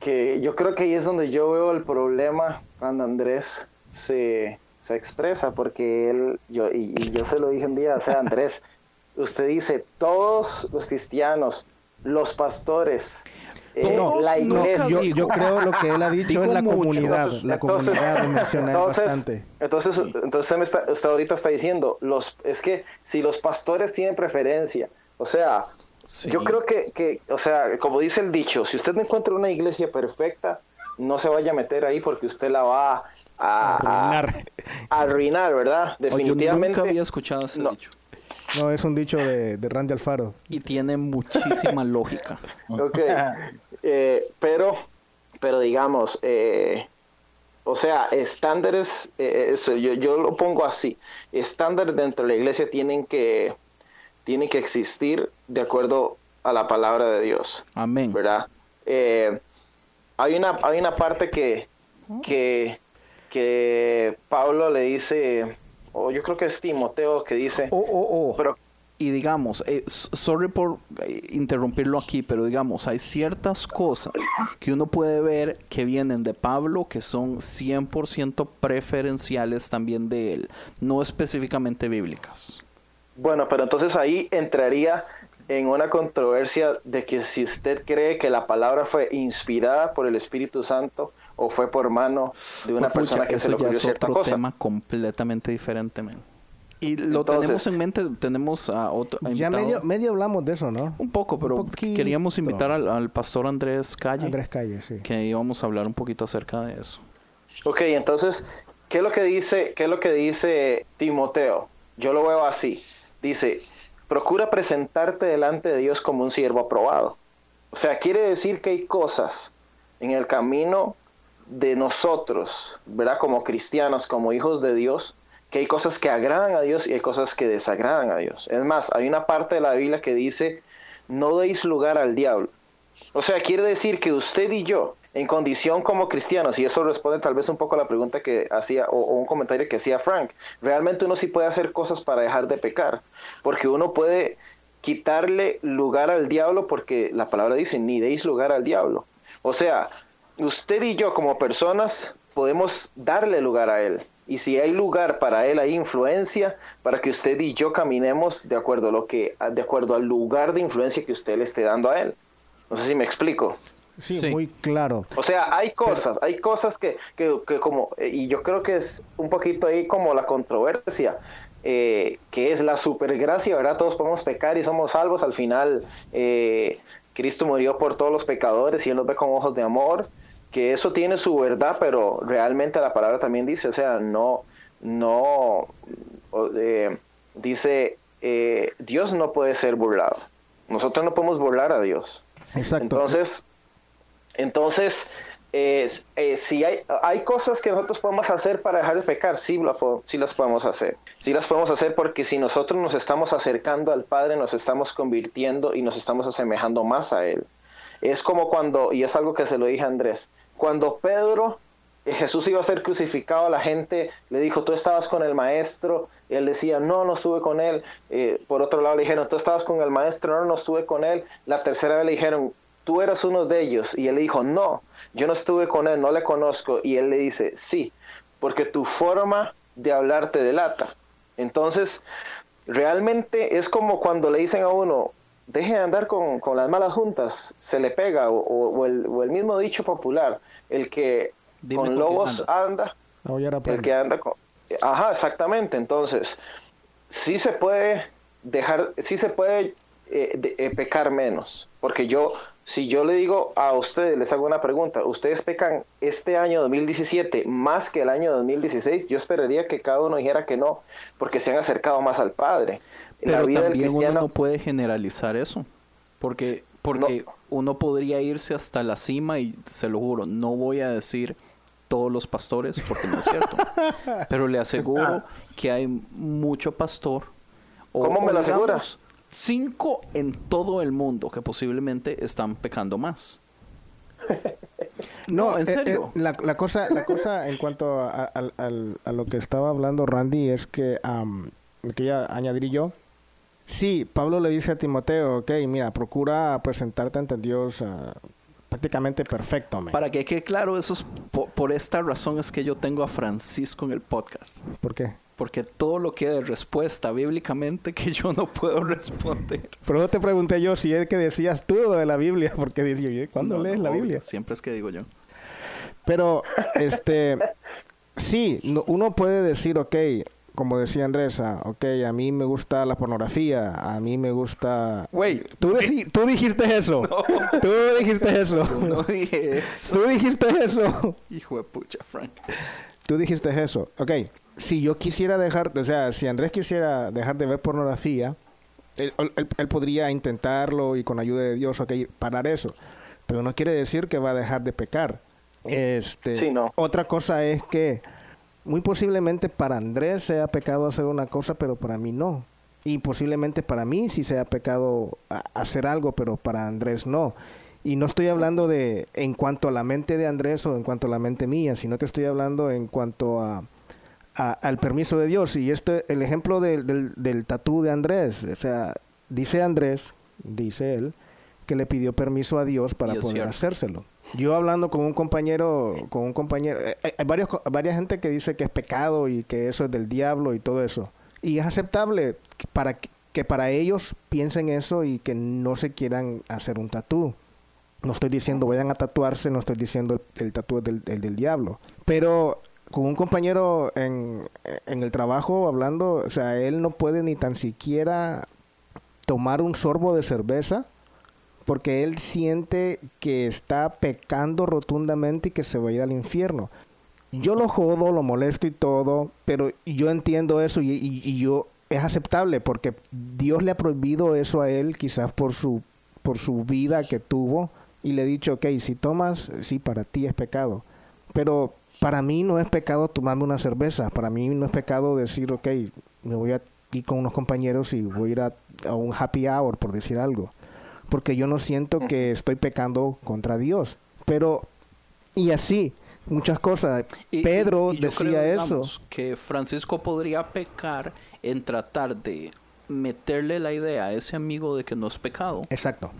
que yo creo que ahí es donde yo veo el problema cuando Andrés se, se expresa, porque él, yo, y, y yo se lo dije un día, o sea, Andrés, usted dice, todos los cristianos, los pastores, eh, Todos la iglesia, yo, yo creo lo que él ha dicho es la mucho. comunidad. Entonces- la entonces- comunidad lo menciona entonces, bastante. Entonces, entonces usted, me está, usted ahorita está diciendo, los, es que si los pastores tienen preferencia, o sea, Sí. yo creo que, que, o sea, como dice el dicho, si usted no encuentra una iglesia perfecta, no se vaya a meter ahí porque usted la va a, a- Arruinar. a arruinar, ¿verdad? Oye, yo Definitivamente. nunca había escuchado ese no. dicho. No, es un dicho de, de Randy Alfaro. Y tiene muchísima lógica. Ok. Eh, pero, pero digamos, eh, o sea, estándares, eh, eso, yo, yo lo pongo así, estándares dentro de la iglesia tienen que, tienen que existir de acuerdo a la palabra de Dios, Amén. ¿verdad? Eh, hay una, hay una parte que, que, que Pablo le dice, o yo creo que es Timoteo que dice, Oh, oh, oh. pero Y digamos, eh, sorry por eh, interrumpirlo aquí, pero digamos, hay ciertas cosas que uno puede ver que vienen de Pablo que son 100% preferenciales también de él, no específicamente bíblicas. Bueno, pero entonces ahí entraría en una controversia de que si usted cree que la palabra fue inspirada por el Espíritu Santo o fue por mano de una Pucha, persona que se eso le ya ocurrió es cierta otro cosa. tema completamente diferente, men. Y lo Entonces- tenemos en mente, tenemos a otro a Ya medio, medio hablamos de eso, ¿no? Un poco, pero Un queríamos invitar al, al pastor Andrés Calle, Andrés Calle, sí. que íbamos a hablar un poquito acerca de eso. Ok, entonces, ¿qué es lo que dice, qué es lo que dice Timoteo? Yo lo veo así. Dice, procura presentarte delante de Dios como un siervo aprobado. O sea, quiere decir que hay cosas en el camino de nosotros, ¿verdad? Como cristianos, como hijos de Dios, que hay cosas que agradan a Dios y hay cosas que desagradan a Dios. Es más, hay una parte de la Biblia que dice, no deis lugar al diablo. O sea, quiere decir que usted y yo, en condición como cristianos, y eso responde tal vez un poco a la pregunta que hacía, o, un comentario que hacía Frank, realmente uno sí puede hacer cosas para dejar de pecar, porque uno puede quitarle lugar al diablo, porque la palabra dice, ni deis lugar al diablo. O sea, usted y yo como personas podemos darle lugar a él. Y si hay lugar para él, hay influencia para que usted y yo caminemos de acuerdo a lo que, de acuerdo al lugar de influencia que usted le esté dando a él. No sé si me explico. Sí, Sí. muy claro. O sea, hay cosas, hay cosas que, que, que como, eh, y yo creo que es un poquito ahí como la controversia, eh, que es la supergracia, ¿verdad? Todos podemos pecar y somos salvos. Al final, eh, Cristo murió por todos los pecadores y Él nos ve con ojos de amor, que eso tiene su verdad, pero realmente la palabra también dice, o sea, no, no, eh, dice, eh, Dios no puede ser burlado. Nosotros no podemos burlar a Dios. Exacto. Entonces, entonces eh, si hay, hay cosas que nosotros podemos hacer para dejar de pecar, sí, sí las podemos hacer. Sí las podemos hacer porque si nosotros nos estamos acercando al Padre, nos estamos convirtiendo y nos estamos asemejando más a Él. Es como cuando, y es algo que se lo dije a Andrés, cuando Pedro, eh, Jesús iba a ser crucificado, la gente le dijo, tú estabas con el maestro, él decía, no, no estuve con él. Eh, por otro lado le dijeron, tú estabas con el maestro, no, no estuve con él. La tercera vez le dijeron, tú eras uno de ellos. Y él le dijo, no, yo no estuve con él, no le conozco. Y él le dice, sí, porque tu forma de hablar te delata. Entonces, realmente es como cuando le dicen a uno, deje de andar con, con las malas juntas, se le pega, o, o- o el, o el mismo dicho popular, el que Dime con lobos anda, Aullar el que anda con... Ajá, exactamente. Entonces, sí se puede dejar, sí se puede eh, de- eh, pecar menos. Porque yo, si yo le digo a ustedes, les hago una pregunta, ¿ustedes pecan este año 2017 más que el año 2016? Yo esperaría que cada uno dijera que no, porque se han acercado más al Padre. La Pero vida del también uno cristiano... no puede generalizar eso. Porque, porque uno podría irse hasta la cima y se lo juro, no voy a decir todos los pastores porque no es cierto. Pero le aseguro que hay mucho pastor. o- ¿Cómo me lo asegura? Cinco en todo el mundo que posiblemente están pecando más. No, en eh, serio. eh, la, la cosa, la cosa en cuanto a, lo que estaba hablando Randy es que am, lo que ya añadir yo. Sí, Pablo le dice a Timoteo, ok, mira, procura presentarte ante Dios ah, prácticamente perfecto. man. Para que quede claro, eso es po- por esta razón es que yo tengo a Francisco en el podcast. ¿Por qué? Porque todo lo que de respuesta bíblicamente que yo no puedo responder. Pero no te pregunté yo si es que decías tú lo de la Biblia, porque decía, ¿cuándo No, lees no, la obvio, Biblia? Siempre es que digo yo. Pero, este, sí, no- uno puede decir, ok, como decía Andrés, ah, ok, a mí me gusta la pornografía, a mí me gusta... Güey, Tú, dijiste eso. Tú dijiste eso. no dije eso. Tú dijiste eso. Hijo de pucha, Frank. Tú dijiste eso. Ok, si yo quisiera dejar, o sea, si Andrés quisiera dejar de ver pornografía, él, él- él podría intentarlo y con ayuda de Dios, ok, parar eso. Pero no quiere decir que va a dejar de pecar. Este, Sí, no. Otra cosa es que muy posiblemente para Andrés sea pecado hacer una cosa, pero para mí no. Y posiblemente para mí sí sea pecado hacer algo, pero para Andrés no. Y no estoy hablando de en cuanto a la mente de Andrés o en cuanto a la mente mía, sino que estoy hablando en cuanto a, a- al permiso de Dios. Y este, el ejemplo del, del, del tatú de Andrés, o sea, dice Andrés, dice él, que le pidió permiso a Dios para poder cierto. hacérselo. Yo hablando con un compañero, con un compañero, eh, hay, hay varios, varias gente que dice que es pecado y que eso es del diablo y todo eso. Y es aceptable para que, que para ellos piensen eso y que no se quieran hacer un tatú. No estoy diciendo vayan a tatuarse, no estoy diciendo el, el tatú es del, el del diablo. Pero con un compañero en, en el trabajo hablando, o sea, él no puede ni tan siquiera tomar un sorbo de cerveza porque él siente que está pecando rotundamente y que se va a ir al infierno. Yo lo jodo, lo molesto y todo, pero yo entiendo eso y, y- yo es aceptable porque Dios le ha prohibido eso a él quizás por su por su vida que tuvo y le he dicho, ok, si tomas, sí, para ti es pecado, pero para mí no es pecado tomarme una cerveza, para mí no es pecado decir, ok, me voy a ir con unos compañeros y voy a ir a, a un happy hour, por decir algo, porque yo no siento que estoy pecando contra Dios, pero, y así, muchas cosas. Y- Pedro y- y yo decía creo, eso. que Francisco podría pecar en tratar de meterle la idea a ese amigo de que no es pecado. Exacto.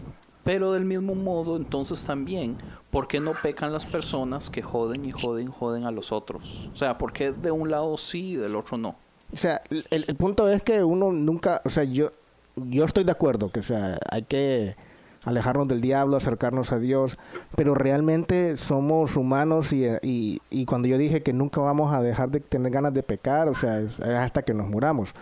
Pero del mismo modo, entonces también, ¿por qué no pecan las personas que joden y joden, joden a los otros? O sea, ¿por qué de un lado sí y del otro no? O sea, el, punto es que uno nunca, o sea, yo, yo estoy de acuerdo que, sea, hay que alejarnos del diablo, acercarnos a Dios, pero realmente somos humanos y, y, y cuando yo dije que nunca vamos a dejar de tener ganas de pecar, o sea, es hasta que nos muramos,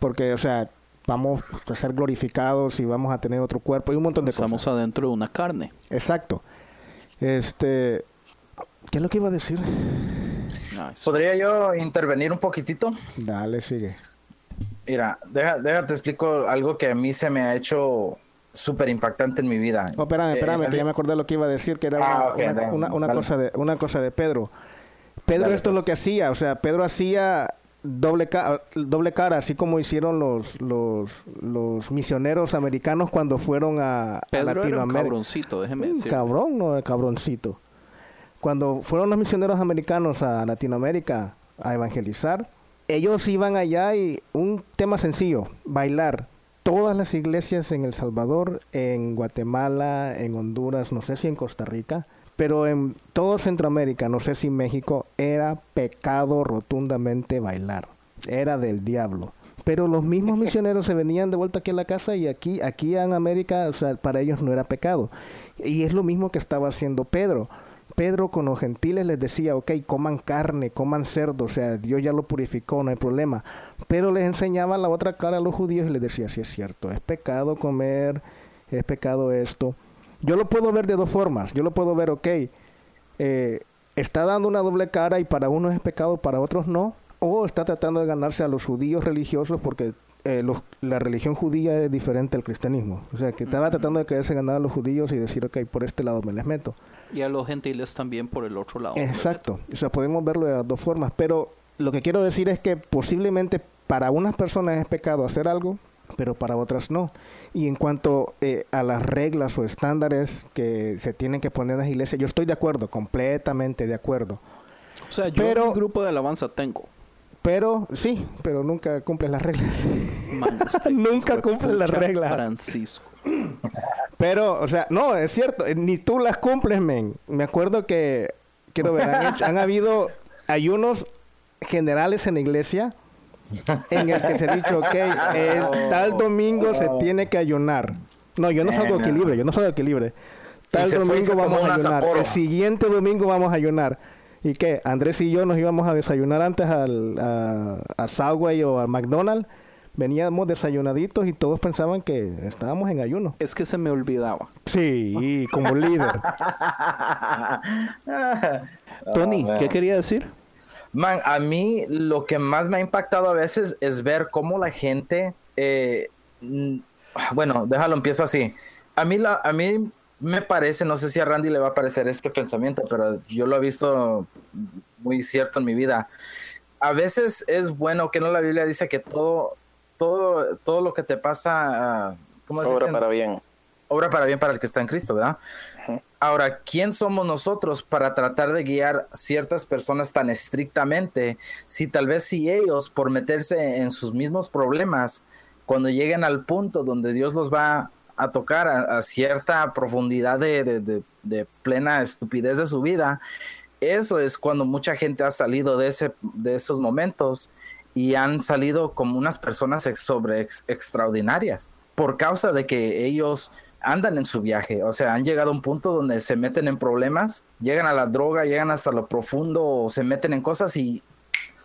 porque, o sea, vamos a ser glorificados y vamos a tener otro cuerpo y un montón de Estamos cosas. adentro de una carne. Exacto. Este, ¿qué es lo que iba a decir? Ah. ¿Podría yo intervenir un poquitito? Dale, sigue. Mira, deja, déjate explico algo que a mí se me ha hecho súper impactante en mi vida. Oh, espérame, Eh, espérame, que ya me acordé lo que iba a decir, que era Ah, una, ok, una- dale, una- una dale. cosa de, una cosa de Pedro. Pedro Dale, esto es pues. lo que hacía, o sea, Pedro hacía doble, ca- doble cara, así como hicieron los, los, los misioneros americanos cuando fueron a, a Pedro era un Latinoamérica. cabroncito, déjeme Un decir. cabrón, no, cabroncito. Cuando fueron los misioneros americanos a Latinoamérica a evangelizar, ellos iban allá y un tema sencillo, bailar. Todas las iglesias en El Salvador, en Guatemala, en Honduras, no sé si en Costa Rica, pero en todo Centroamérica, no sé si México, era pecado rotundamente bailar. Era del diablo. Pero los mismos misioneros se venían de vuelta aquí a la casa y aquí, aquí en América, o sea, para ellos no era pecado. Y es lo mismo que estaba haciendo Pedro. Pedro con los gentiles les decía, ok, coman carne, coman cerdo, o sea, Dios ya lo purificó, no hay problema. Pero les enseñaba la otra cara a los judíos y les decía, sí es cierto, es pecado comer, es pecado esto. Yo lo puedo ver de dos formas. Yo lo puedo ver, ok, eh, está dando una doble cara y para unos es pecado, para otros no. O está tratando de ganarse a los judíos religiosos porque eh, los- la religión judía es diferente al cristianismo. O sea, que estaba tratando de quererse ganar a los judíos y decir, ok, por este lado me les meto. Y a los gentiles también por el otro lado. Exacto. O sea, podemos verlo de las dos formas. Pero lo que quiero decir es que posiblemente para unas personas es pecado hacer algo, pero para otras no. Y en cuanto eh, a las reglas o estándares que se tienen que poner en las iglesias, yo estoy de acuerdo, completamente de acuerdo. O sea, yo Pero- en grupo de alabanza tengo. Pero sí, pero nunca cumples las reglas. Man, Nunca hijo de cumple las reglas. Francisco. Pero, o sea, no, es cierto, eh, ni tú las cumples, men. Me acuerdo que, quiero ver, han, hecho- han habido ayunos generales en la iglesia en el que se ha dicho, ok, el tal domingo se tiene que ayunar. No, yo no salgo equilibrio, yo no salgo equilibrio. Tal y domingo vamos a una ayunar. El siguiente domingo vamos a ayunar. ¿Y qué? Andrés y yo nos íbamos a desayunar antes al, a, a Subway o al McDonald's. Veníamos desayunaditos y todos pensaban que estábamos en ayuno. Es que se me olvidaba. Sí, como líder. Tony, man. ¿qué quería decir? Man, a mí lo que más me ha impactado a veces es ver cómo la gente, eh, bueno, déjalo, empiezo así. A mí, la, a mí me parece, no sé si a Randy le va a parecer este pensamiento, pero yo lo he visto muy cierto en mi vida. A veces es bueno que no la Biblia dice que todo, todo, todo lo que te pasa, ah, ¿cómo se Obra para bien. Obra para bien para el que está en Cristo, ¿verdad? Ahora, ¿quién somos nosotros para tratar de guiar ciertas personas tan estrictamente si tal vez si ellos, por meterse en sus mismos problemas, cuando lleguen al punto donde Dios los va a tocar a, cierta profundidad de, de, plena estupidez de su vida, eso es cuando mucha gente ha salido de, ese, de esos momentos y han salido como unas personas sobre extraordinarias por causa de que ellos andan en su viaje, o sea, han llegado a un punto donde se meten en problemas, llegan a la droga, llegan hasta lo profundo, se meten en cosas y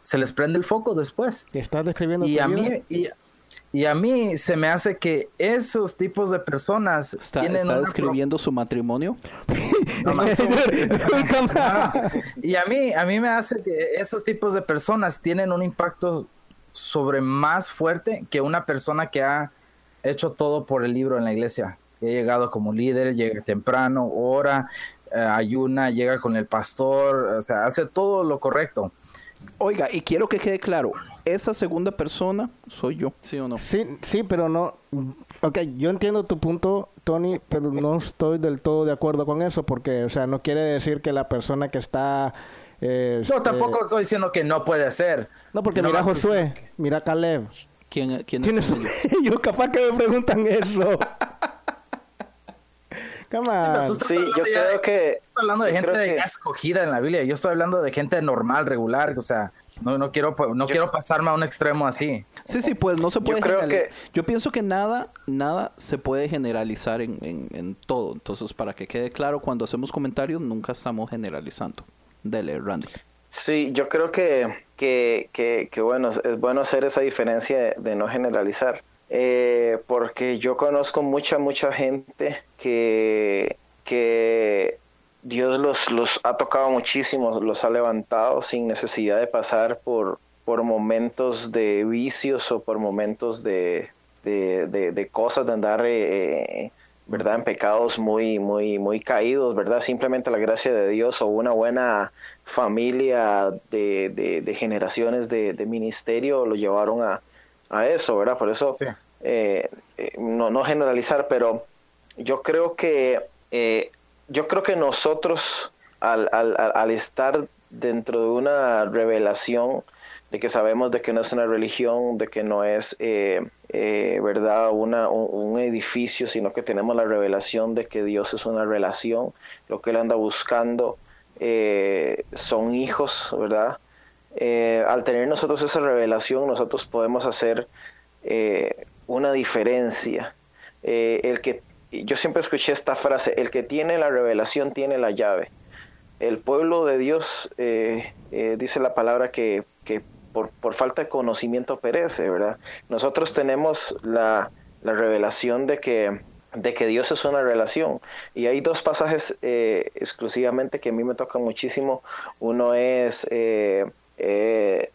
se les prende el foco después. ¿Estás describiendo y a mí y, a mí se me hace que esos tipos de personas está, ¿está describiendo su matrimonio. y a mí a mí me hace que esos tipos de personas tienen un impacto sobre más fuerte que una persona que ha hecho todo por el libro en la iglesia he llegado como líder, llega temprano, ora, eh, ayuna, llega con el pastor, o sea, hace todo lo correcto. Oiga, y quiero que quede claro, esa segunda persona soy yo, ¿sí o no? Sí, sí, pero no. Ok, yo entiendo tu punto, Tony, pero no estoy del todo de acuerdo con eso, porque, o sea, no quiere decir que la persona que está. Eh, no, tampoco este, estoy diciendo que no puede ser. No, porque mira Josué, mira Caleb. ¿Quién, quién, es? yo capaz que me preguntan eso. Sí, yo creo que. hablando de gente escogida en la Biblia. Yo estoy hablando de gente normal, regular. O sea, no, no quiero, no quiero pasarme a un extremo así. Sí, sí, pues no se puede. Yo, creo que... yo pienso que nada, nada se puede generalizar en, en, todo. Entonces, para que quede claro, cuando hacemos comentarios, nunca estamos generalizando. Dele, Randy. Sí, yo creo que, que, que, que bueno, es bueno hacer esa diferencia de no generalizar eh, porque yo conozco mucha, mucha gente que, que Dios los, los ha tocado muchísimo, los ha levantado sin necesidad de pasar por, por momentos de vicios o por momentos de, de, cosas, de andar, eh, ¿verdad? En pecados muy, muy, muy caídos, ¿verdad? Simplemente la gracia de Dios o una buena familia de, de generaciones de, ministerio lo llevaron a, a eso, ¿verdad? Por eso eh, eh, no, no generalizar, pero yo creo que eh, yo creo que nosotros al, al, al, estar dentro de una revelación de que sabemos de que no es una religión, de que no es verdad una, un, edificio, sino que tenemos la revelación de que Dios es una relación, lo que Él anda buscando son hijos, ¿verdad? Al tener nosotros esa revelación, nosotros podemos hacer una diferencia. Eh, el que, yo siempre escuché esta frase, el que tiene la revelación tiene la llave. El pueblo de Dios, eh, eh, dice la palabra que, que por, por, falta de conocimiento perece, ¿verdad? Nosotros tenemos la, la revelación de que, de que Dios es una relación. Y hay dos pasajes exclusivamente que a mí me tocan muchísimo. Uno es que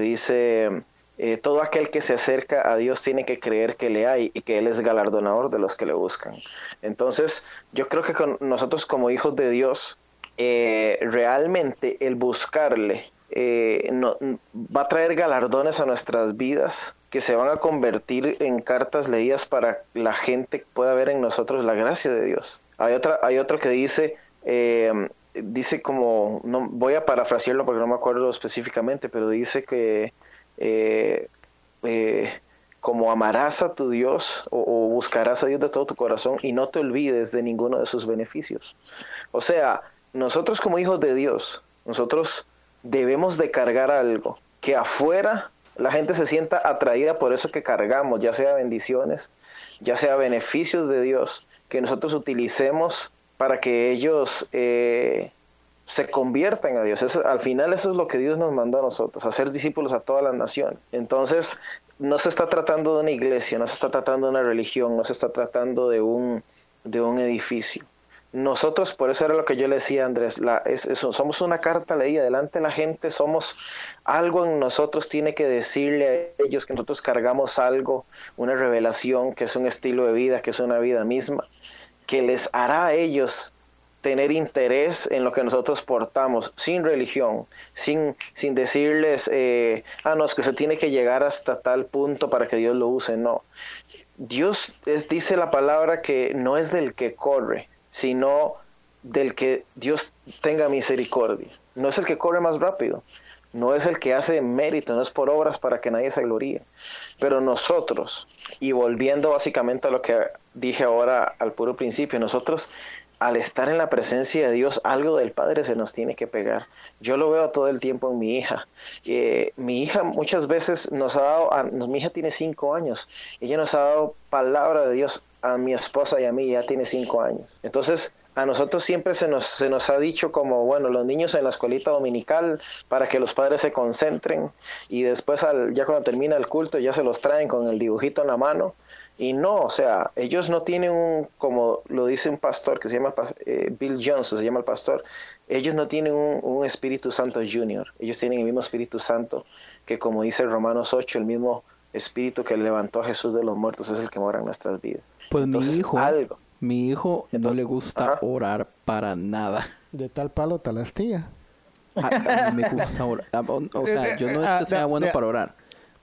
dice eh, todo aquel que se acerca a Dios tiene que creer que le hay y que Él es galardonador de los que le buscan. Entonces, yo creo que con nosotros como hijos de Dios, eh, realmente el buscarle eh, va a traer galardones a nuestras vidas que se van a convertir en cartas leídas para la gente que pueda ver en nosotros la gracia de Dios. Hay, otra, hay otro que dice, dice como, no voy a parafrasearlo porque no me acuerdo específicamente, pero dice que eh, eh, como amarás a tu Dios o, buscarás a Dios de todo tu corazón y no te olvides de ninguno de sus beneficios. O sea, nosotros como hijos de Dios, nosotros debemos de cargar algo que afuera la gente se sienta atraída por eso que cargamos, ya sea bendiciones, ya sea beneficios de Dios, que nosotros utilicemos para que ellos eh, se conviertan a Dios. al final eso es lo que Dios nos mandó a nosotros, hacer discípulos a toda la nación. Entonces, no se está tratando de una iglesia, no se está tratando de una religión, no se está tratando de un, de un edificio. Nosotros, por eso era lo que yo le decía a Andrés, la, somos una carta leída delante de la gente, somos algo en nosotros tiene que decirle a ellos que nosotros cargamos algo, una revelación, que es un estilo de vida, que es una vida misma, que les hará a ellos tener interés en lo que nosotros portamos, sin religión, sin, sin decirles, eh, ah, no, es que se tiene que llegar hasta tal punto para que Dios lo use, no. Dios es, dice la palabra que no es del que corre, sino del que Dios tenga misericordia. No es el que corre más rápido, no es el que hace mérito, no es por obras para que nadie se gloríe. Pero nosotros, y volviendo básicamente a lo que dije ahora al puro principio, nosotros al estar en la presencia de Dios, algo del Padre se nos tiene que pegar. Yo lo veo todo el tiempo en mi hija. Eh, mi hija muchas veces nos ha dado, a, mi hija tiene cinco años, ella nos ha dado palabra de Dios a mi esposa y a mí, ya tiene cinco años. Entonces, a nosotros siempre se nos, se nos ha dicho como, bueno, los niños en la escuelita dominical para que los padres se concentren y después al, ya cuando termina el culto ya se los traen con el dibujito en la mano y no, o sea, ellos no tienen un, como lo dice un pastor que se llama eh, Bill Johnson, se llama el pastor, ellos no tienen un, Espíritu Santo Junior, ellos tienen el mismo Espíritu Santo que como dice Romanos 8, el mismo Espíritu que levantó a Jesús de los muertos es el que mora en nuestras vidas. Pues mi hijo, mi hijo no le gusta orar para nada. De tal palo, tal astilla. A, mí me gusta orar. Ah, o sea, yo no es que sea bueno para orar,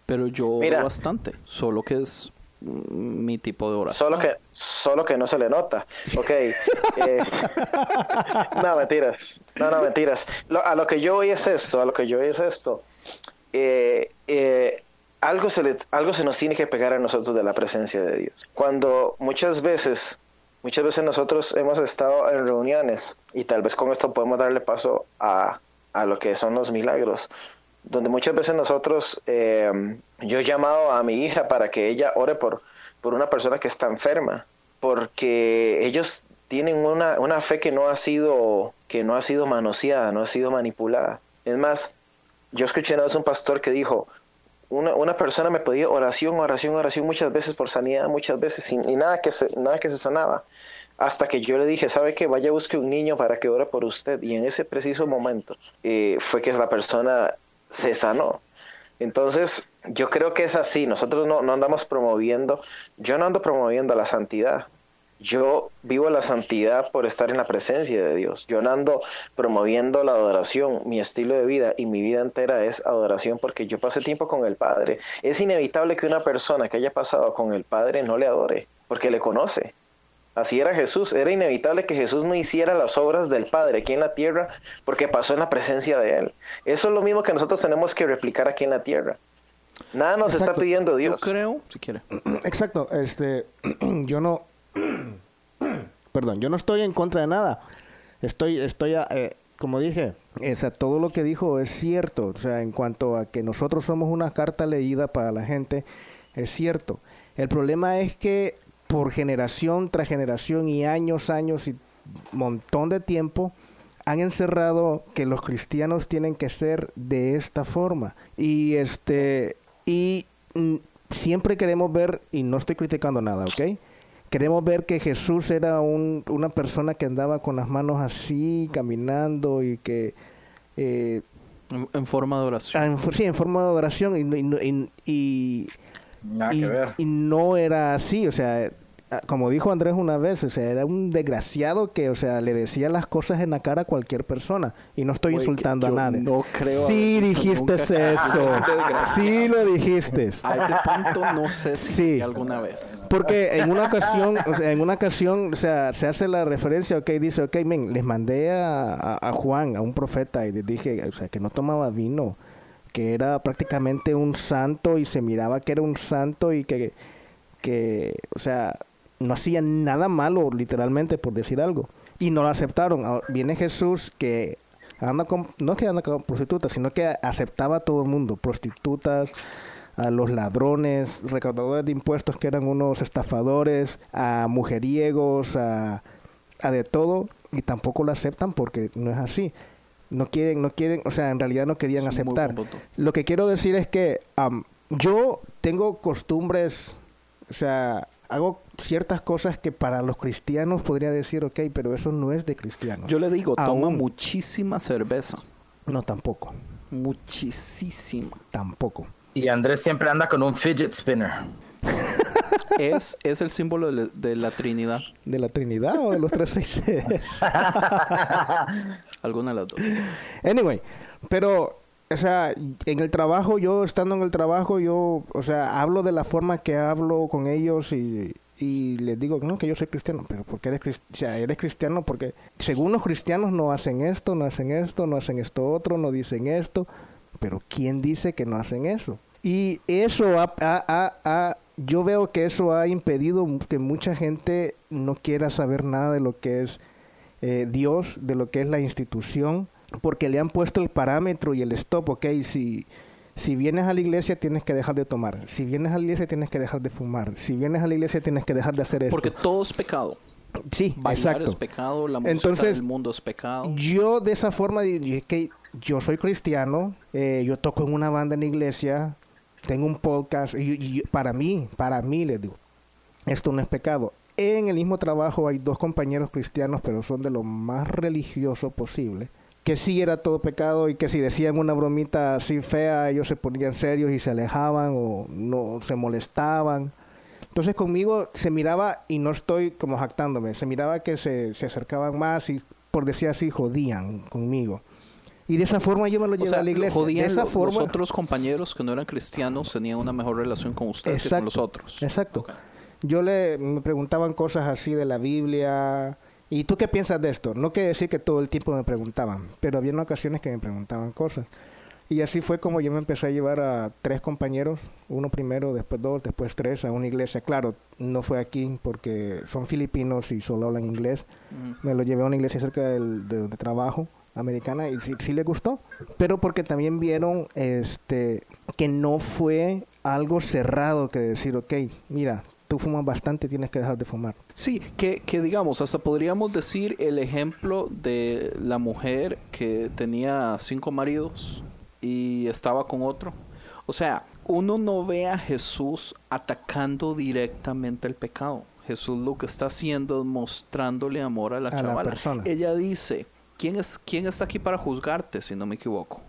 pero yo oro bastante, solo que es mi tipo de oración. Solo que, solo que no se le nota. Ok. Eh, no, mentiras. No, no, mentiras. a lo que yo oí es esto, a lo que yo oí es esto. Eh, eh, algo, se le, algo se nos tiene que pegar a nosotros de la presencia de Dios. Cuando muchas veces, muchas veces nosotros hemos estado en reuniones y tal vez con esto podemos darle paso a, a lo que son los milagros donde muchas veces nosotros, eh, yo he llamado a mi hija para que ella ore por, por una persona que está enferma, porque ellos tienen una, una fe que no ha sido, que no ha sido manoseada, no ha sido manipulada. Es más, yo escuché una vez un pastor que dijo, una, una persona me pedía oración, oración, oración muchas veces por sanidad, muchas veces, y, nada, que se, nada que se sanaba. Hasta que yo le dije, ¿sabe qué? Vaya, busque un niño para que ore por usted. Y en ese preciso momento eh, fue que la persona se sanó. Entonces, yo creo que es así. Nosotros no, no, andamos promoviendo, yo no ando promoviendo la santidad. Yo vivo la santidad por estar en la presencia de Dios. Yo no ando promoviendo la adoración. Mi estilo de vida y mi vida entera es adoración porque yo pasé tiempo con el Padre. Es inevitable que una persona que haya pasado con el Padre no le adore porque le conoce. Así era Jesús. Era inevitable que Jesús no hiciera las obras del Padre aquí en la tierra porque pasó en la presencia de Él. Eso es lo mismo que nosotros tenemos que replicar aquí en la tierra. Nada nos está pidiendo Dios. Yo creo, si quiere. Exacto. Este, yo no, perdón, yo no estoy en contra de nada. Estoy, estoy, eh, como dije, o todo lo que dijo es cierto. O sea, en cuanto a que nosotros somos una carta leída para la gente, es cierto. El problema es que por generación tras generación y años, años y montón de tiempo, han encerrado que los cristianos tienen que ser de esta forma. Y este y mm, siempre queremos ver, y no estoy criticando nada, ¿ok? Queremos ver que Jesús era un, una persona que andaba con las manos así, caminando y que... Eh, en, forma de oración. sí, en forma de oración y, y, y no era así, o sea, Ah, como dijo Andrés una vez, o sea, era un desgraciado que, o sea, le decía las cosas en la cara a cualquier persona. Y no estoy insultando a nadie. No creo. Sí dijiste eso. sí lo dijiste. A ese punto no sé si alguna vez. Porque en una ocasión, o sea, en una ocasión, o sea, se hace la referencia, ok, dice, ok, men, les mandé a, a Juan, a un profeta, y les dije, o sea, que no tomaba vino, que era prácticamente un santo y se miraba que era un santo y que, que o sea, no hacían nada malo, literalmente, por decir algo. Y no lo aceptaron. Ah, viene Jesús que anda con, no es que anda con prostitutas, sino que aceptaba a todo el mundo, prostitutas, a los ladrones, recaudadores de impuestos que eran unos estafadores, a mujeriegos, a, a de todo, y tampoco lo aceptan porque no es así. No quieren, no quieren, o sea, en realidad no querían aceptar. Lo que quiero decir es que yo tengo costumbres, o sea, hago ciertas cosas que para los cristianos podría decir, ok, pero eso no es de cristiano. Yo le digo, toma muchísima cerveza. No, tampoco. Muchísima. Tampoco. Y Andrés siempre anda con un fidget spinner. es, es el símbolo de, la- de la Trinidad. ¿De la Trinidad o de los 366? Alguna de las dos. Anyway, pero, o sea, en el trabajo, yo estando en el trabajo, yo, o sea, hablo de la forma que hablo con ellos y, les digo, no, que yo soy cristiano, pero porque eres, crist- o sea, eres cristiano porque según los cristianos no hacen esto, no hacen esto, no hacen esto otro, no dicen esto, pero ¿quién dice que no hacen eso? Y eso ha- yo veo que eso ha impedido que mucha gente no quiera saber nada de lo que es eh, Dios, de lo que es la institución, porque le han puesto el parámetro y el stop, ok, si, si vienes a la iglesia tienes que dejar de tomar, si vienes a la iglesia tienes que dejar de fumar, si vienes a la iglesia tienes que dejar de hacer esto. Porque todo es pecado. sí, Bailar exacto. es pecado, la música Entonces, del mundo es pecado. Yo de esa forma dije que yo soy cristiano, eh, yo toco en una banda en la iglesia, tengo un podcast, y, y- para mí, para mí les digo, esto no es pecado. En el mismo trabajo hay dos compañeros cristianos, pero son de lo más religioso posible, que sí era todo pecado y que si decían una bromita así fea, ellos se ponían serios y se alejaban o no se molestaban. Entonces conmigo se miraba, y no estoy como jactándome, se miraba que se, se acercaban más y por decir así jodían conmigo. Y de esa forma yo me lo O llevé sea, a la iglesia. De jodían esa lo- forma, los otros compañeros que no eran cristianos tenían una mejor relación con usted que con Exacto, los otros. Exacto. Ok. Yo le me preguntaban cosas así de la Biblia. ¿Y tú qué piensas de esto? No quiere decir que todo el tiempo me preguntaban, pero había ocasiones que me preguntaban cosas. Y así fue como yo me empecé a llevar a tres compañeros, uno primero, después dos, después tres, a una iglesia. Claro, no fue aquí porque son filipinos y solo hablan inglés. Me lo llevé a una iglesia cerca del, de donde trabajo, americana, y sí, sí le gustó. Pero porque también vieron este que no fue algo cerrado que decir, ok, mira, tú fumas bastante, tienes que dejar de fumar. Sí, que, que digamos, hasta podríamos decir el ejemplo de la mujer que tenía cinco maridos y estaba con otro. O sea, uno no ve a Jesús atacando directamente el pecado. Jesús lo que está haciendo es mostrándole amor a la A la chavala. persona. Ella dice, ¿quién, es, ¿quién está aquí para juzgarte, si no me equivoco?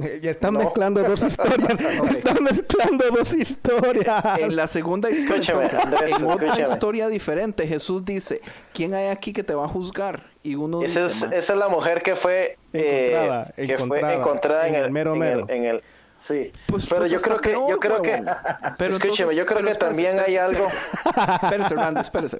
Ya están No. mezclando dos historias. Están mezclando dos historias. En la segunda historia, Andrés, en otra historia diferente, Jesús dice, ¿quién hay aquí que te va a juzgar? Y uno Esa dice, es, "Ma, esa es la mujer que fue eh, Encontrada, que encontrada, fue encontrada en en el, mero en mero. el- en el- sí. Pues- pero pues yo hasta creo que peor, yo creo que. Pero escúcheme, entonces- yo creo pero que espérese, también hay algo Espérese, Randy, espérese.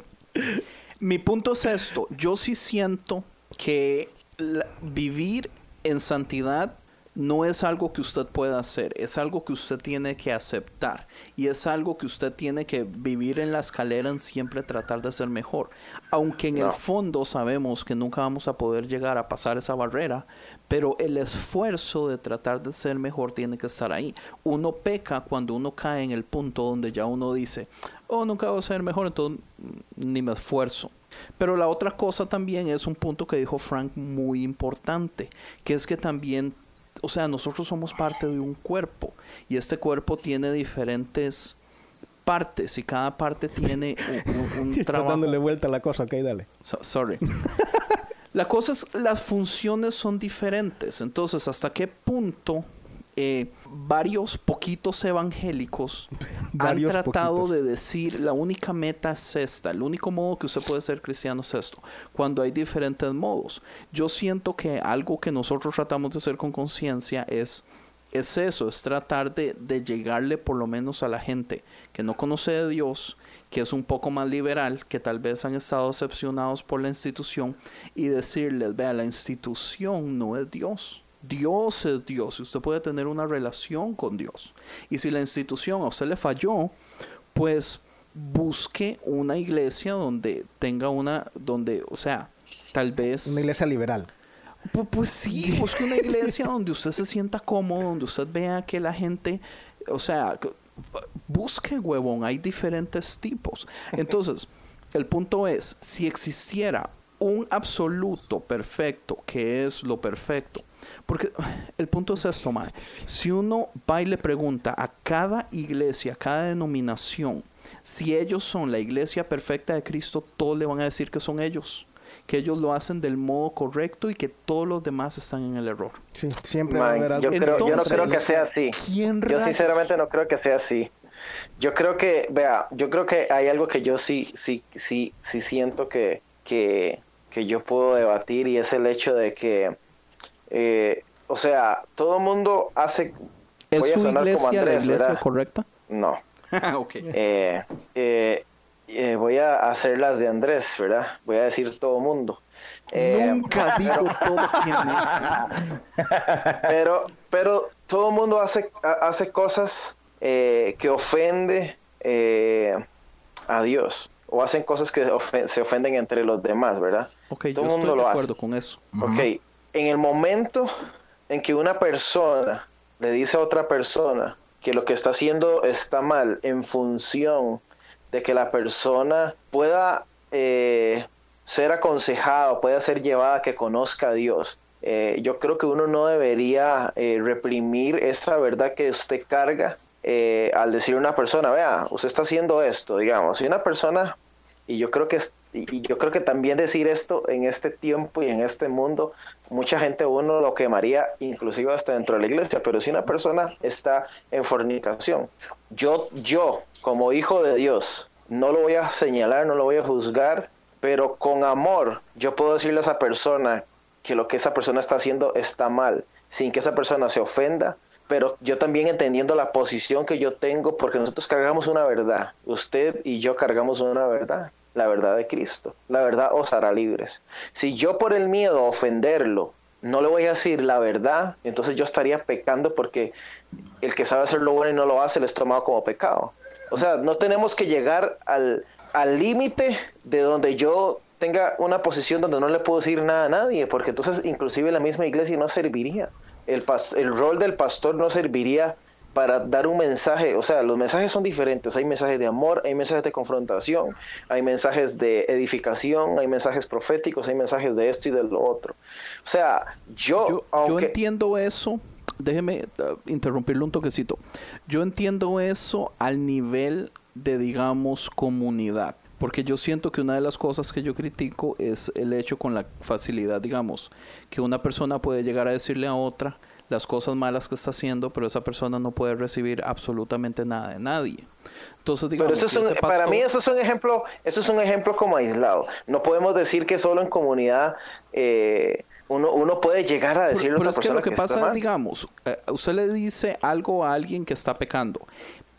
Mi punto es esto. Yo sí siento que la- vivir en santidad no es algo que usted pueda hacer, es algo que usted tiene que aceptar y es algo que usted tiene que vivir en la escalera en siempre tratar de ser mejor. Aunque en el fondo sabemos que nunca vamos a poder llegar a pasar esa barrera, pero el esfuerzo de tratar de ser mejor tiene que estar ahí. Uno peca cuando uno cae en el punto donde ya uno dice, oh, nunca voy a ser mejor, entonces mm, ni me esfuerzo. Pero la otra cosa también es un punto que dijo Frank muy importante, que es que también, o sea, nosotros somos parte de un cuerpo y este cuerpo tiene diferentes partes y cada parte tiene un, un- un trabajo. dándole vuelta a la cosa, ok, dale. So- sorry. La cosa es, las funciones son diferentes. Entonces, ¿hasta qué punto eh, varios poquitos evangélicos Varios han tratado poquitos. de decir la única meta es esta, el único modo que usted puede ser cristiano es esto, cuando hay diferentes modos? Yo siento que algo que nosotros tratamos de hacer con conciencia es es eso, es tratar de, de llegarle por lo menos a la gente que no conoce de Dios, que es un poco más liberal, que tal vez han estado decepcionados por la institución, y decirles, vea, la institución no es Dios. Dios es Dios y usted puede tener una relación con Dios. Y si la institución a usted le falló, pues busque una iglesia donde tenga una, donde, o sea, tal vez... Una iglesia liberal. Pu- Pues, sí, busque una iglesia donde usted se sienta cómodo, donde usted vea que la gente, o sea, que- busque huevón, hay diferentes tipos. Entonces, el punto es, si existiera un absoluto perfecto, que es lo perfecto, porque el punto es esto, man. Si uno va y le pregunta a cada iglesia, a cada denominación, si ellos son la iglesia perfecta de Cristo, todos le van a decir que son ellos, que ellos lo hacen del modo correcto y que todos los demás están en el error. Sí, siempre va a Man, haber algo. yo, creo, yo no creo que sea así. ¿Quién Yo rayos? sinceramente no creo que sea así. Yo creo que, vea, yo creo que hay algo que yo sí, sí, sí, sí siento que, que, que yo puedo debatir y es el hecho de que, eh, o sea, todo el mundo hace... ¿Es voy a su sonar como iglesia la Andrés, iglesia ¿verdad? correcta? No. ok. Eh, eh, eh, voy a hacer las de Andrés, ¿verdad? Voy a decir todo mundo. Eh, Nunca digo todo quién es. pero, pero todo el mundo hace, ha- hace cosas eh, que ofende eh, a Dios o hacen cosas que ofen- se ofenden entre los demás, ¿verdad? Ok, yo todo el mundo estoy lo de hace. acuerdo con eso. Ok, en el momento en que una persona le dice a otra persona que lo que está haciendo está mal en función de que la persona pueda eh, ser aconsejada, pueda ser llevada a que conozca a Dios, eh, yo creo que uno no debería eh, reprimir esa verdad que usted carga eh, al decir a una persona, vea, usted está haciendo esto, digamos, si una persona y yo creo que y yo creo que también decir esto en este tiempo y en este mundo mucha gente uno lo quemaría inclusive hasta dentro de la iglesia pero si una persona está en fornicación yo yo como hijo de Dios no lo voy a señalar no lo voy a juzgar pero con amor yo puedo decirle a esa persona que lo que esa persona está haciendo está mal sin que esa persona se ofenda pero yo también entendiendo la posición que yo tengo, porque nosotros cargamos una verdad, usted y yo cargamos una verdad, la verdad de Cristo, la verdad os hará libres. Si yo por el miedo a ofenderlo no le voy a decir la verdad, entonces yo estaría pecando porque el que sabe hacer lo bueno y no lo hace le es tomado como pecado. O sea, no tenemos que llegar al límite de donde yo tenga una posición donde no le puedo decir nada a nadie, porque entonces inclusive la misma iglesia no serviría. El, pas- el rol del pastor no serviría para dar un mensaje, o sea, los mensajes son diferentes, hay mensajes de amor, hay mensajes de confrontación, hay mensajes de edificación, hay mensajes proféticos, hay mensajes de esto y de lo otro. O sea, yo, Yo, yo aunque... entiendo eso. Déjeme uh, interrumpirle un toquecito. Yo entiendo eso al nivel de, digamos, comunidad. Porque yo siento que una de las cosas que yo critico es el hecho con la facilidad, digamos, que una persona puede llegar a decirle a otra las cosas malas que está haciendo, pero esa persona no puede recibir absolutamente nada de nadie. Entonces, digamos, Pero eso es un- para mí eso es un ejemplo, eso es un ejemplo como aislado. No podemos decir que solo en comunidad eh, uno, uno puede llegar a Pero- decirle a pero es que lo que, está pasa es, mal. digamos, eh, usted le dice algo a alguien que está pecando.